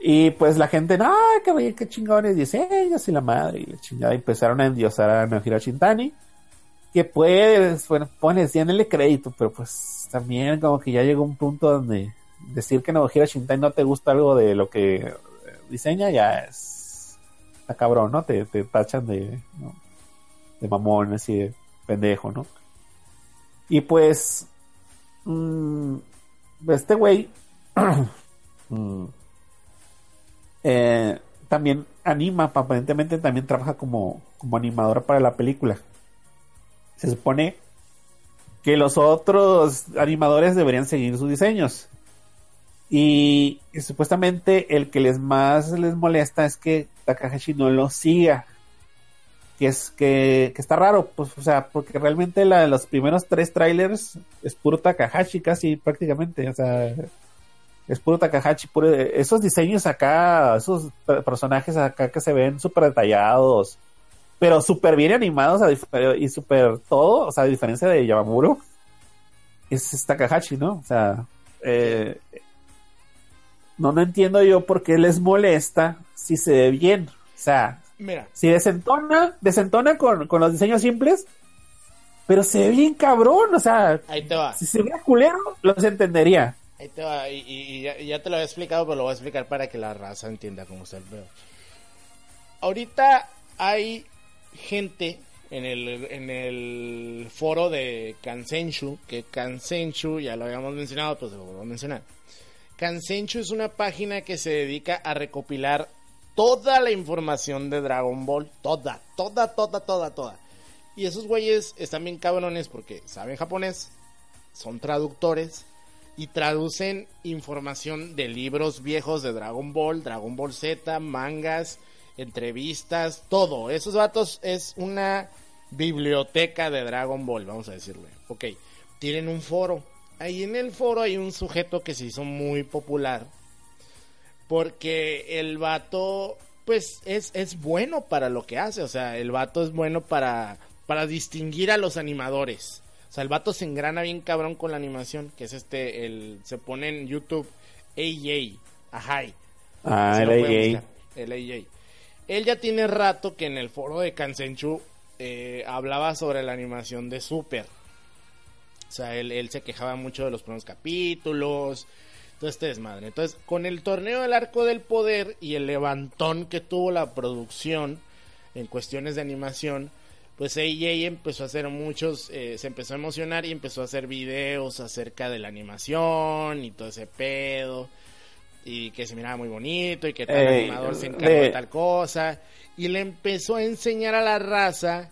C: Y pues la gente, no, qué, qué chingones diseños y la madre, y la chingada, empezaron a endiosar a Naohiro Shintani, que pues, bueno, pones, crédito, pero pues también como que ya llegó un punto donde decir que Naohiro Shintani no te gusta algo de lo que eh, diseña ya es está cabrón, ¿no? Te, te tachan de, de mamón, así de pendejo, ¿no? Y pues, mm, este güey mm, eh, también anima, aparentemente también trabaja como, como animadora para la película. Se supone que los otros animadores deberían seguir sus diseños. Y, supuestamente el que les más les molesta es que Takahashi no lo siga. Que es que, que está raro, pues, o sea, porque realmente la los primeros tres trailers es puro Takahashi casi prácticamente, o sea, Es puro Takahashi, puro, esos diseños acá, esos per- personajes acá que se ven súper detallados, pero súper bien animados a y súper todo, o sea, a diferencia de Yamamuro, es, es Takahashi, ¿no? O sea, eh, no, no entiendo yo por qué les molesta si se ve bien. O sea,
B: Mira,
C: si desentona, desentona con, con los diseños simples, pero se ve bien cabrón, o sea,
B: ahí te va.
C: si se ve culero, los entendería.
B: Ahí te va, y, y- y ya, ya te lo había explicado, pero lo voy a explicar para que la raza entienda cómo está el pedo. Ahorita hay gente en el, en el foro de Kansenshu, que Kansenshu, ya lo habíamos mencionado, pues lo vuelvo a mencionar. Kansenshu es una página que se dedica a recopilar toda la información de Dragon Ball, toda, toda, toda, toda, toda. Y esos güeyes están bien cabrones porque saben japonés, son traductores y traducen información de libros viejos de Dragon Ball, Dragon Ball Z, mangas, entrevistas, todo. Esos vatos es una biblioteca de Dragon Ball, vamos a decirle. Ok, tienen un foro. Ahí en el foro hay un sujeto que se hizo muy popular. Porque el vato, pues, es, es bueno para lo que hace. O sea, el vato es bueno para, para distinguir a los animadores. O sea, el vato se engrana bien cabrón con la animación, que es este, el, se pone en YouTube AJ, Ajay.
C: Ah, el
B: buscar, el AJ. Él ya tiene rato que en el foro de Kansenchu eh, hablaba sobre la animación de Super. O sea, él, se quejaba mucho de los primeros capítulos, todo este desmadre. Entonces, con el torneo del Arco del Poder y el levantón que tuvo la producción en cuestiones de animación, pues AJ empezó a hacer muchos, eh, se empezó a emocionar y empezó a hacer videos acerca de la animación y todo ese pedo. Y que se miraba muy bonito y que tal
C: Ey,
B: animador se encargó de
C: de-
B: tal cosa. Y le empezó a enseñar a la raza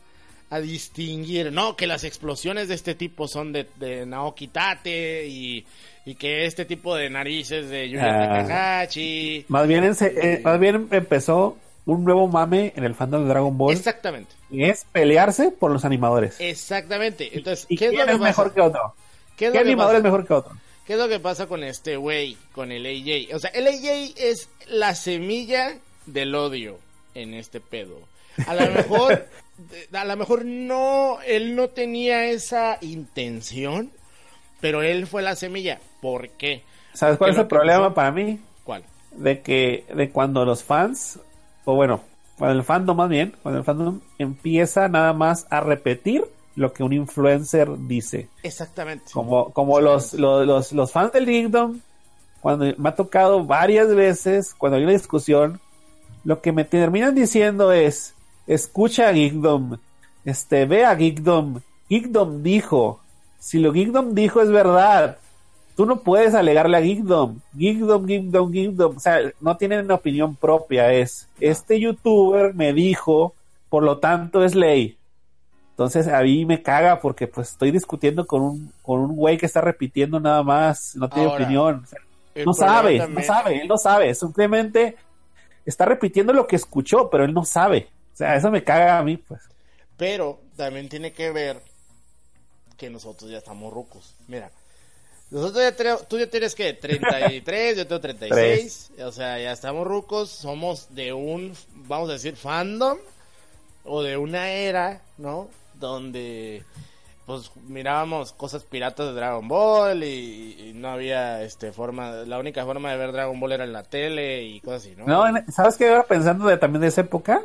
B: a distinguir, no, que las explosiones de este tipo son de, de Naoki Tate y, y que este tipo de narices de Yuya
C: Ah.
B: Takahashi.
C: Más bien, ense- eh, más bien empezó un nuevo mame en el fandom de Dragon Ball.
B: Exactamente,
C: Y es pelearse por los animadores.
B: exactamente. Entonces,
C: ¿Y
B: ¿qué es
C: quién
B: lo que
C: es mejor que otro?
B: ¿Qué es
C: ¿Qué
B: lo que
C: animador
B: pasa?
C: es mejor que otro?
B: ¿Qué es lo que pasa con este güey, con el AJ? O sea, el AJ es la semilla del odio en este pedo. A lo mejor, a lo mejor no, él no tenía esa intención, pero él fue la semilla. ¿Por qué?
C: ¿Sabes cuál
B: ¿Qué
C: es el problema
B: pasó?
C: para mí?
B: ¿Cuál?
C: De que de cuando los fans, o bueno, cuando el fandom más bien, cuando el fandom empieza nada más a repetir lo que un influencer dice.
B: Exactamente.
C: Como, como los, los, los, los fans del Kingdom, cuando me ha tocado varias veces, cuando hay una discusión, lo que me terminan diciendo es, escucha a Geekdom, este, ve a Geekdom, Geekdom dijo, si lo Geekdom dijo es verdad, tú no puedes alegarle a Geekdom, Geekdom, Geekdom, Geekdom, o sea, no tienen una opinión propia, es, este youtuber me dijo, por lo tanto es ley. Entonces a mí me caga porque pues estoy discutiendo con un con un güey que está repitiendo nada más, no tiene
B: Ahora,
C: opinión. O sea,
B: El
C: no sabe, no sabe, él no sabe, simplemente está repitiendo lo que escuchó, pero él no sabe. O sea, eso me caga a mí, pues.
B: Pero también tiene que ver que nosotros ya estamos rucos. Mira, nosotros ya tenemos, tú ya tienes que 33, yo tengo 36, o sea, ya estamos rucos, somos de un, vamos a decir, fandom o de una era, ¿no? Donde pues mirábamos cosas piratas de Dragon Ball y, y no había este forma, la única forma de ver Dragon Ball era en la tele y cosas así, ¿no?
C: No, ¿sabes qué? Ahora pensando de, también de esa época,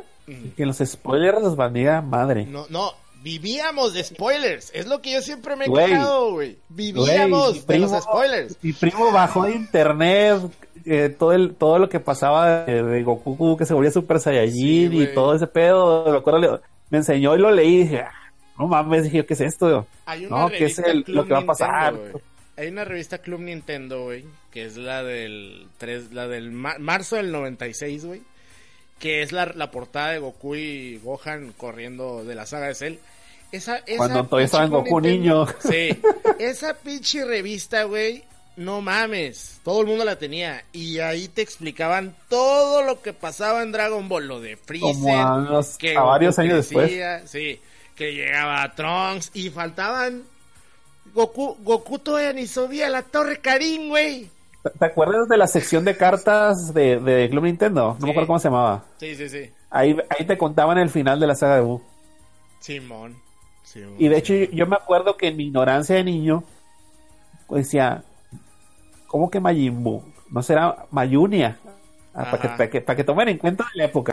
C: que los spoilers los bandía madre.
B: No, no, vivíamos de spoilers. Es lo que yo siempre me he
C: Güey.
B: quejado, güey. Vivíamos de los spoilers.
C: Mi primo bajó de internet eh, todo el todo lo que pasaba de, de Goku que se volvía Super Saiyajin
B: Sí,
C: y todo ese pedo. Me acuerdo, me enseñó y lo leí y dije, "Ah, no mames, dije, ¿qué es esto?
B: Hay una
C: No, que es el- lo que va a pasar.
B: Nintendo, güey. Hay una revista Club Nintendo, güey, que es la del 3, la del ma- marzo del 96, güey, que es la, la portada de Goku y Gohan corriendo de la saga de Cell. Esa, esa
C: Cuando todavía estaba en
B: pinche
C: Goku
B: Club
C: niño.
B: Sí. Esa pinche revista, güey, no mames. Todo el mundo la tenía. Y ahí te explicaban todo lo que pasaba en Dragon Ball. Lo de Freezer.
C: Como a,
B: que
C: a varios años después.
B: Sí, que llegaba Trunks y faltaban... Goku, Goku todavía ni subía a la Torre Karin, güey.
C: ¿Te acuerdas de la sección de cartas de, de Club Nintendo? No
B: Sí.
C: me acuerdo cómo se llamaba.
B: Sí, sí, sí.
C: Ahí, ahí te contaban el final de la saga de Boo.
B: Simón. Simón,
C: Y de hecho yo, yo me acuerdo que en mi ignorancia de niño pues decía, ¿cómo que Majin Buu? ¿No será Mayunia? Ah, para, que, para, que, para que tomen en cuenta la época.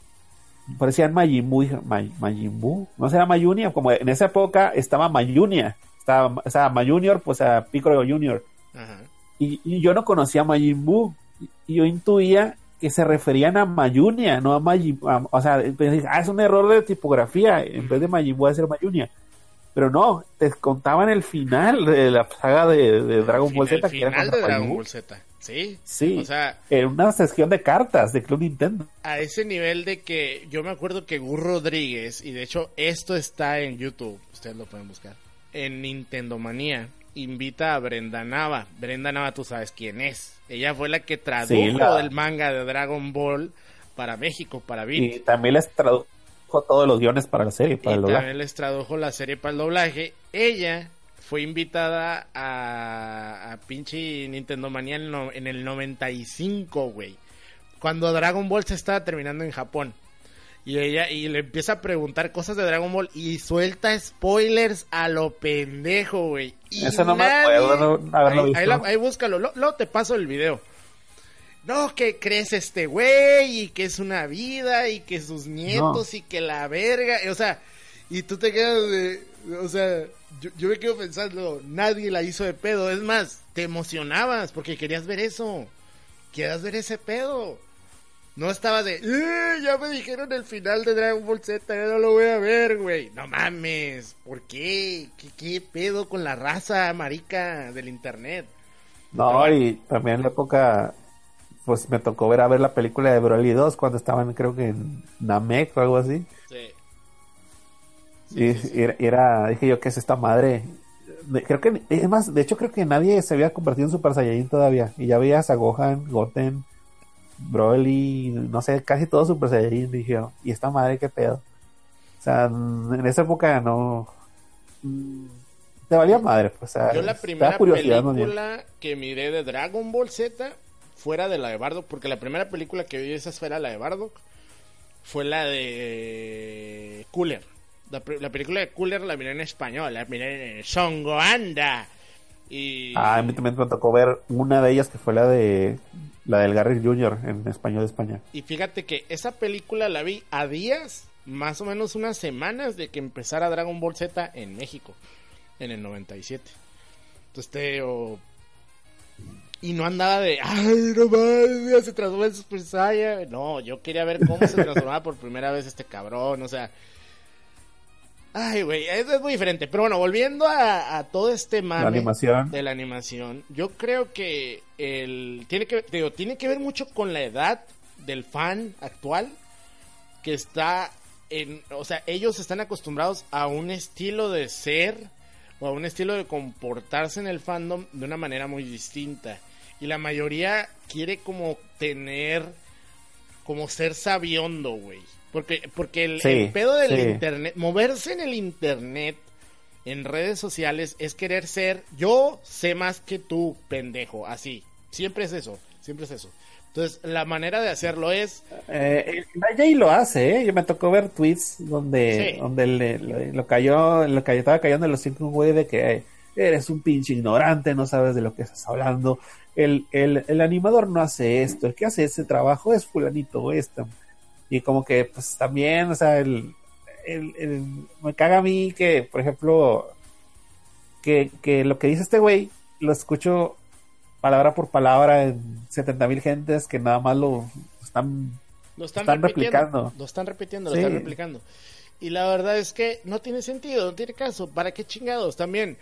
C: Parecían Majin Buu, "May- Majin Buu, ¿no será Mayunia? Como en esa época estaba Mayunia, estaba, sea, Mayunior, pues a Piccolo Junior. Y, y yo no conocía a Majin Buu. Y yo intuía que se referían a Mayunia, no a Majin a- O sea, pensé, ah, es un error de tipografía. En vez de Majin Buu, va a ser Mayunia. Pero no, te contaban el final de la saga de, de Dragon Ball
B: El
C: Z. que era
B: final de Dragon. Ball Z. Sí.
C: Sí.
B: O sea,
C: En una sección de cartas de Club Nintendo.
B: a ese nivel de que yo me acuerdo que Gus Rodríguez, y de hecho esto está en YouTube, ustedes lo pueden buscar, en Nintendo Manía, invita a Brenda Nava. Brenda Nava, tú sabes quién es. Ella fue la que tradujo
C: Sí, la-
B: el manga de Dragon Ball para México, para
C: Y
B: Beat.
C: también les tradujo todos los guiones para la serie, para
B: y
C: el doblaje.
B: también les tradujo la serie para el doblaje. Ella fue invitada a, a pinche Nintendo Manía en, no- en el 95, güey. Cuando Dragon Ball se estaba terminando en Japón. Y ella y le empieza a preguntar cosas de Dragon Ball y suelta spoilers a lo pendejo, güey. Y
C: Eso no me acuerdo haberlo
B: ahí,
C: visto.
B: ahí la- ahí búscalo, lo- luego te paso el video. No, que crees este güey y que es una vida y que sus nietos y que la verga, o sea, y tú te quedas de, o sea, yo, yo me quedo pensando, nadie la hizo de pedo, es más, te emocionabas porque querías ver eso, querías ver ese pedo. No estaba de, "Eh, ya me dijeron el final de Dragon Ball Z, ya no lo voy a ver, güey. No mames, ¿por qué? ¿Qué, qué pedo con la raza marica del internet?
C: No, y también en la época, pues me tocó ver a ver la película de Broly 2 cuando estaban, creo que en Namek o algo así.
B: Sí.
C: Y
B: sí.
C: Era, era- dije yo, ¿qué es esta madre? Creo que, es más, de hecho creo que nadie se había convertido en Super Saiyajin todavía. Y ya veías a Gohan, Goten, Broly, no sé, casi todo Super Saiyajin. Dije yo, ¿y esta madre qué pedo? O sea, en esa época no... mm, Te valía madre, pues. O sea,
B: Yo la primera película que miré de Dragon Ball Z fuera de la de Bardock, porque la primera película que vi de esa esfera, la de Bardock, fue la de Cooler. La, pe- la película de Cooler la miré en español, la miré en Songo Anda. Y
C: Ah, a mí también me tocó ver una de ellas que fue la de la del Garry Jr. en español de España.
B: Y fíjate que esa película la vi a días, más o menos unas semanas de que empezara Dragon Ball Z en México, en el 97. Entonces te Y no andaba de, ay, no mames, se transforma en Super Saiyan. No, yo quería ver cómo se transformaba por primera vez este cabrón, o sea. Ay, güey, es, es muy diferente. Pero bueno, volviendo a, a todo este mame
C: La animación.
B: de la animación, yo creo que el tiene que digo, tiene que ver mucho con la edad del fan actual que está en, o sea, ellos están acostumbrados a un estilo de ser o a un estilo de comportarse en el fandom de una manera muy distinta y la mayoría quiere como tener como ser sabiondo, güey. Porque porque el,
C: Sí,
B: el pedo del
C: sí.
B: internet, moverse en el internet en redes sociales es querer ser yo sé más que tú, pendejo, así. Siempre es eso, siempre es eso. Entonces, la manera de hacerlo es
C: Eh, Jay lo hace, ¿eh? Yo me tocó ver tweets donde,
B: Sí.
C: donde le, le- lo cayó, lo que estaba cayendo en los cinco güey de que eh, eres un pinche ignorante, no sabes de lo que estás hablando. El, el, el animador no hace esto, el que hace ese trabajo es fulanito esto. Y como que, pues también, o sea, el, el, el- me caga a mí que, por ejemplo, que, que lo que dice este güey, lo escucho palabra por palabra en 70 mil gentes que nada más lo están
B: Lo están,
C: Están replicando.
B: Lo están repitiendo,
C: Sí.
B: lo están replicando. Y la verdad es que no tiene sentido, no tiene caso. ¿Para qué chingados? También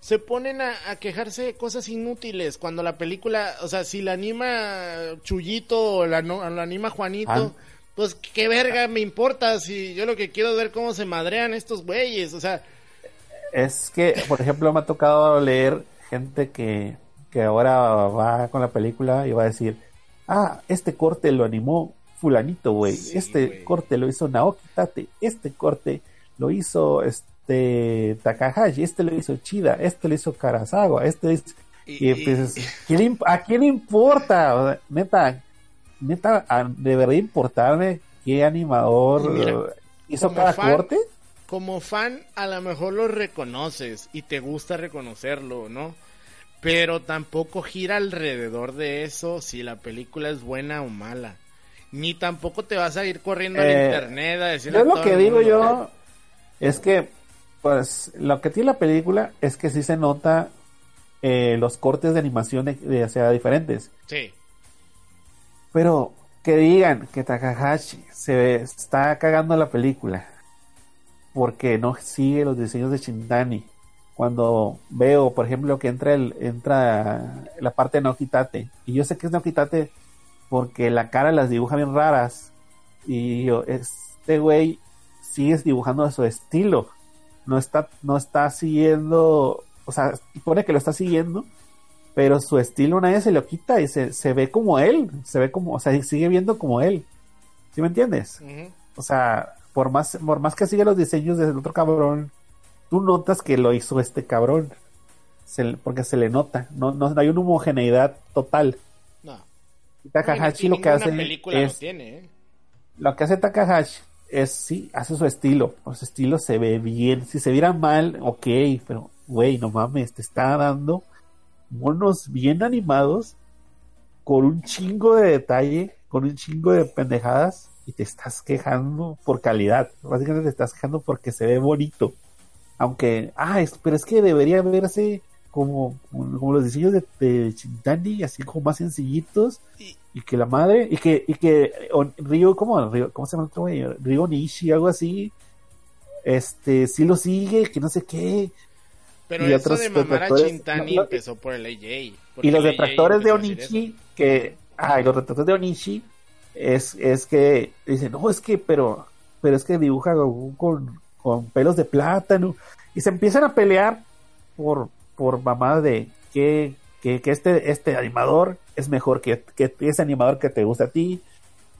B: se ponen a, a quejarse de cosas inútiles cuando la película, o sea, si la anima Chullito o la, no- la anima Juanito,
C: Ah.
B: Pues qué verga me importa si yo lo que quiero es ver cómo se madrean estos güeyes, o sea,
C: Es que, por ejemplo, me ha tocado leer gente que, que ahora va con la película y va a decir, ah, este corte lo animó fulanito, güey,
B: Sí,
C: este corte lo hizo Naoki Tate, este corte lo hizo este Takahashi, este lo hizo Chida, este lo hizo Karasawa, este lo hizo...
B: Y,
C: Y pues, ¿quién ¿a quién importa? O sea, neta, neta, debería importarme qué animador
B: mira,
C: eh, hizo cada
B: fan-
C: corte.
B: como fan a lo mejor lo reconoces y te gusta reconocerlo, ¿no? Pero tampoco gira alrededor de eso si la película es buena o mala. Ni tampoco te vas a ir corriendo al
C: Eh,
B: internet a decirle
C: Yo
B: a
C: lo que digo
B: mundo.
C: yo es que, pues, lo que tiene la película es que sí se nota eh, los cortes de animación de, de- o sea, diferentes.
B: Sí.
C: Pero que digan que Takahashi se está cagando la película porque no sigue los diseños de Shintani. Cuando veo, por ejemplo, que entra el, entra la parte de Nokitate, y yo sé que es Nokitate porque la cara las dibuja bien raras, y yo, este güey sigue dibujando a su estilo, no está, no está siguiendo, o sea, pone que lo está siguiendo, pero su estilo nadie se lo quita y se, se ve como él, se ve como, o sea, sigue viendo como él. ¿Sí me entiendes? O sea, por más, por más que siga los diseños del otro cabrón, tú notas que lo hizo este cabrón. Se porque se le nota, no, no, no hay una homogeneidad total.
B: No.
C: Y Takahashi lo que hace es,
B: tiene, ¿eh?
C: lo que hace Takahashi es sí, hace su estilo. Pues su estilo se ve bien. Si se viera mal, ok, pero güey, no mames, te está dando monos bien animados con un chingo de detalle, con un chingo de pendejadas y te estás quejando por calidad. Básicamente te estás quejando porque se ve bonito. Aunque, ah, es- pero es que debería verse como, como los diseños de, de Shintani, así como más sencillitos
B: Y-
C: y que la madre y que y que o- Ryo cómo Ryo- cómo se llama el otro Ryo Nishi algo así este sí lo sigue que no sé qué
B: Pero
C: Y
B: eso
C: otros
B: de mamar a Chintani
C: no,
B: empezó por el AJ.
C: y los detractores de Onishi que ah y los detractores de Onishi es es que dicen no es que pero pero es que dibuja Goku con con pelos de plátano y se empiezan a pelear por por mamadas de que que, que este este animador es mejor que, que ese animador que te gusta a ti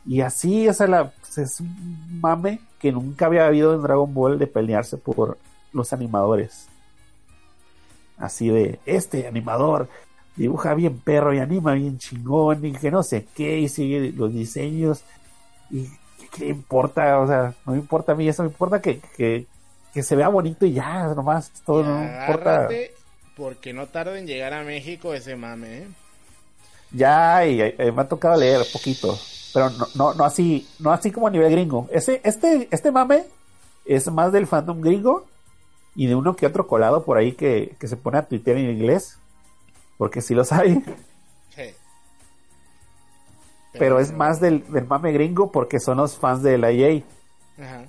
C: y así o sea la es un mame que nunca había habido en Dragon Ball de pelearse por los animadores así de este animador dibuja bien perro y anima bien chingón y que no sé qué y sigue los diseños. Y qué importa o sea no me importa a mí eso me importa que, que, que se vea bonito y ya nomás todo no importa
B: porque no tarda en llegar a México ese mame, ¿eh?
C: ya y, eh, me ha tocado leer poquito pero no, no, no así no así como a nivel gringo. Ese este este mame es más del fandom gringo y de uno que otro colado por ahí que, que se pone a tuitear en inglés porque sí los hay
B: Sí.
C: pero es más del, del mame gringo porque son los fans de la EA.
B: Ajá.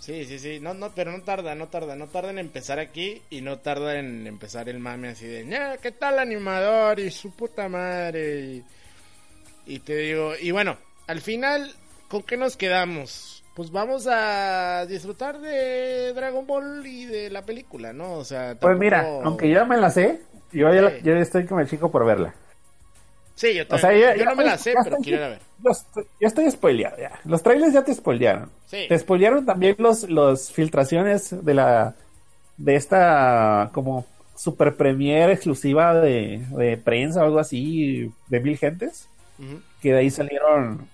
B: Sí, sí, sí, no, no, pero no tarda, no tarda, no tarda en empezar aquí y no tarda en empezar el mame así de, "Ña, ¿qué tal animador? Y su puta madre. Y, y te digo, y bueno, al final, ¿con qué nos quedamos? Pues vamos a disfrutar de Dragon Ball y de la película, ¿no? O sea,
C: Pues
B: tampoco-
C: mira, aunque yo me la sé, yo ya
B: Sí.
C: yo estoy como el chico por verla.
B: Sí, yo,
C: O sea,
B: también- yo no me la sé, pero
C: estoy-
B: quiero ir a ver.
C: Yo estoy, yo estoy spoileado ya. Los trailers ya te spoilearon.
B: Sí.
C: Te spoilearon también los, los filtraciones de la de esta como super premiere exclusiva de, de prensa o algo así de mil gentes. Que de ahí salieron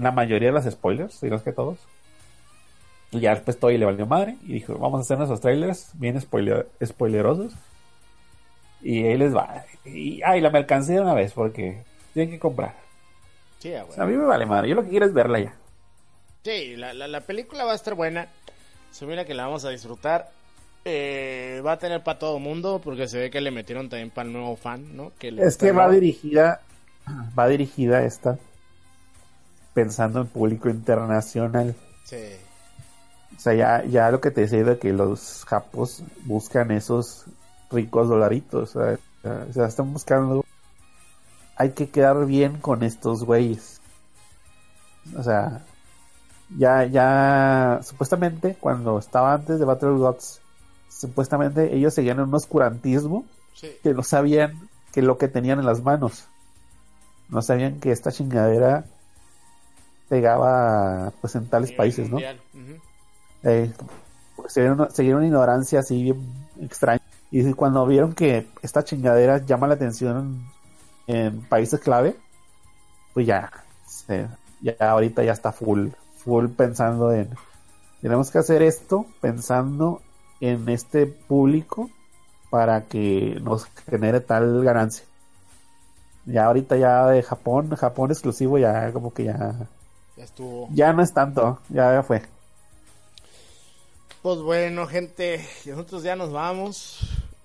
C: la mayoría de los spoilers, si no es que todos. Y ya después Toy le valió madre y dijo, vamos a hacer nuestros trailers bien spoiler, spoilerosos. Y ahí les va. Y, ay, la mercancía de una vez porque tienen que comprar.
B: Sí,
C: O sea, a mí me vale madre, yo lo que quiero es verla ya.
B: Sí, la, la, la película va a estar buena. Se mira que la vamos a disfrutar. Eh, va a tener para todo mundo porque se ve que le metieron también para el nuevo fan, ¿no? Que le
C: Es que va dirigida, va dirigida esta pensando en público internacional.
B: Sí.
C: O sea, ya, ya lo que te decía de que los japos buscan esos ricos dolaritos. O sea, o sea, están buscando. Hay que quedar bien con estos güeyes. O sea, ya, ya, supuestamente, cuando estaba antes de Battle Gods, supuestamente ellos seguían en un oscurantismo
B: Sí.
C: que no sabían que lo que tenían en las manos. No sabían que esta chingadera pegaba pues en tales países, ¿no?
B: Ujú.
C: Eh, se vieron, se vieron una ignorancia así bien extraña. Y cuando vieron que esta chingadera llama la atención en, en países clave, pues ya, se- ya ahorita ya está full, full pensando en, tenemos que hacer esto pensando en este público para que nos genere tal ganancia. Ya ahorita ya de Japón, Japón exclusivo ya como que ya,
B: Ya estuvo.
C: ya no es tanto, ya fue.
B: Pues bueno, gente, nosotros ya nos vamos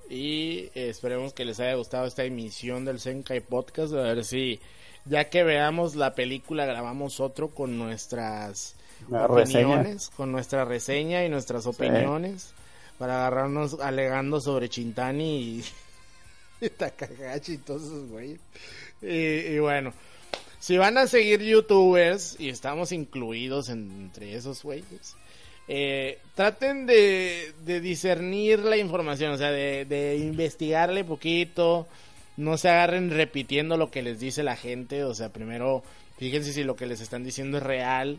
B: y esperemos que les haya gustado esta emisión del Senkai Podcast. A ver si ya que veamos la película grabamos otro con nuestras
C: La reseña.
B: opiniones, con nuestra reseña y nuestras opiniones para agarrarnos alegando sobre Chintani y, y y todos esos güeyes. Y, y bueno, si van a seguir youtubers y estamos incluidos en- entre esos güeyes, eh, traten de, de discernir la información, o sea, de, de investigarle poquito, no se agarren repitiendo lo que les dice la gente, o sea, primero fíjense si lo que les están diciendo es real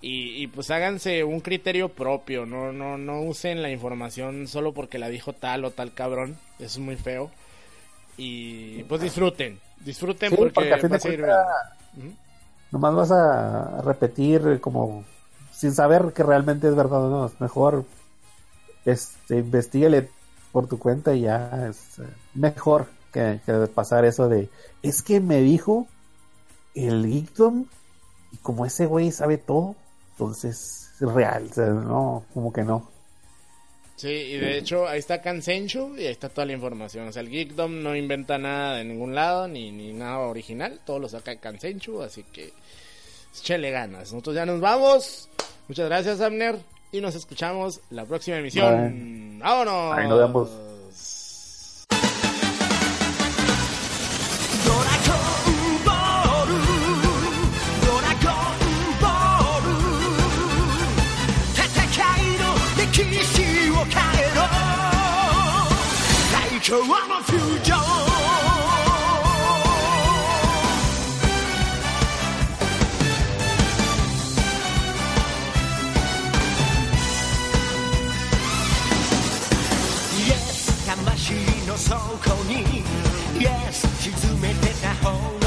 B: y, y pues háganse un criterio propio, no, no, no usen la información solo porque la dijo tal o tal cabrón, eso es muy feo. Y pues disfruten, disfruten
C: Sí,
B: porque,
C: porque a fin
B: va
C: de
B: a
C: Nomás vas a repetir como sin saber que realmente es verdad o no. Es mejor este, investigale por tu cuenta y ya es eh, mejor que, pasar eso de es que me dijo el Geekdom y como ese güey sabe todo, entonces es real. no, como que no.
B: Sí, y de hecho ahí está Kansenchu y ahí está toda la información. O sea, el Geekdom no inventa nada de ningún lado, ni, ni nada original. Todo lo saca Kansenchu, así que échale ganas. Nosotros ya nos vamos. Muchas gracias, Amner. Y nos escuchamos la próxima emisión. ¡Vámonos!
C: Ahí nos vemos.
D: そに。Yes 沈めてた方が。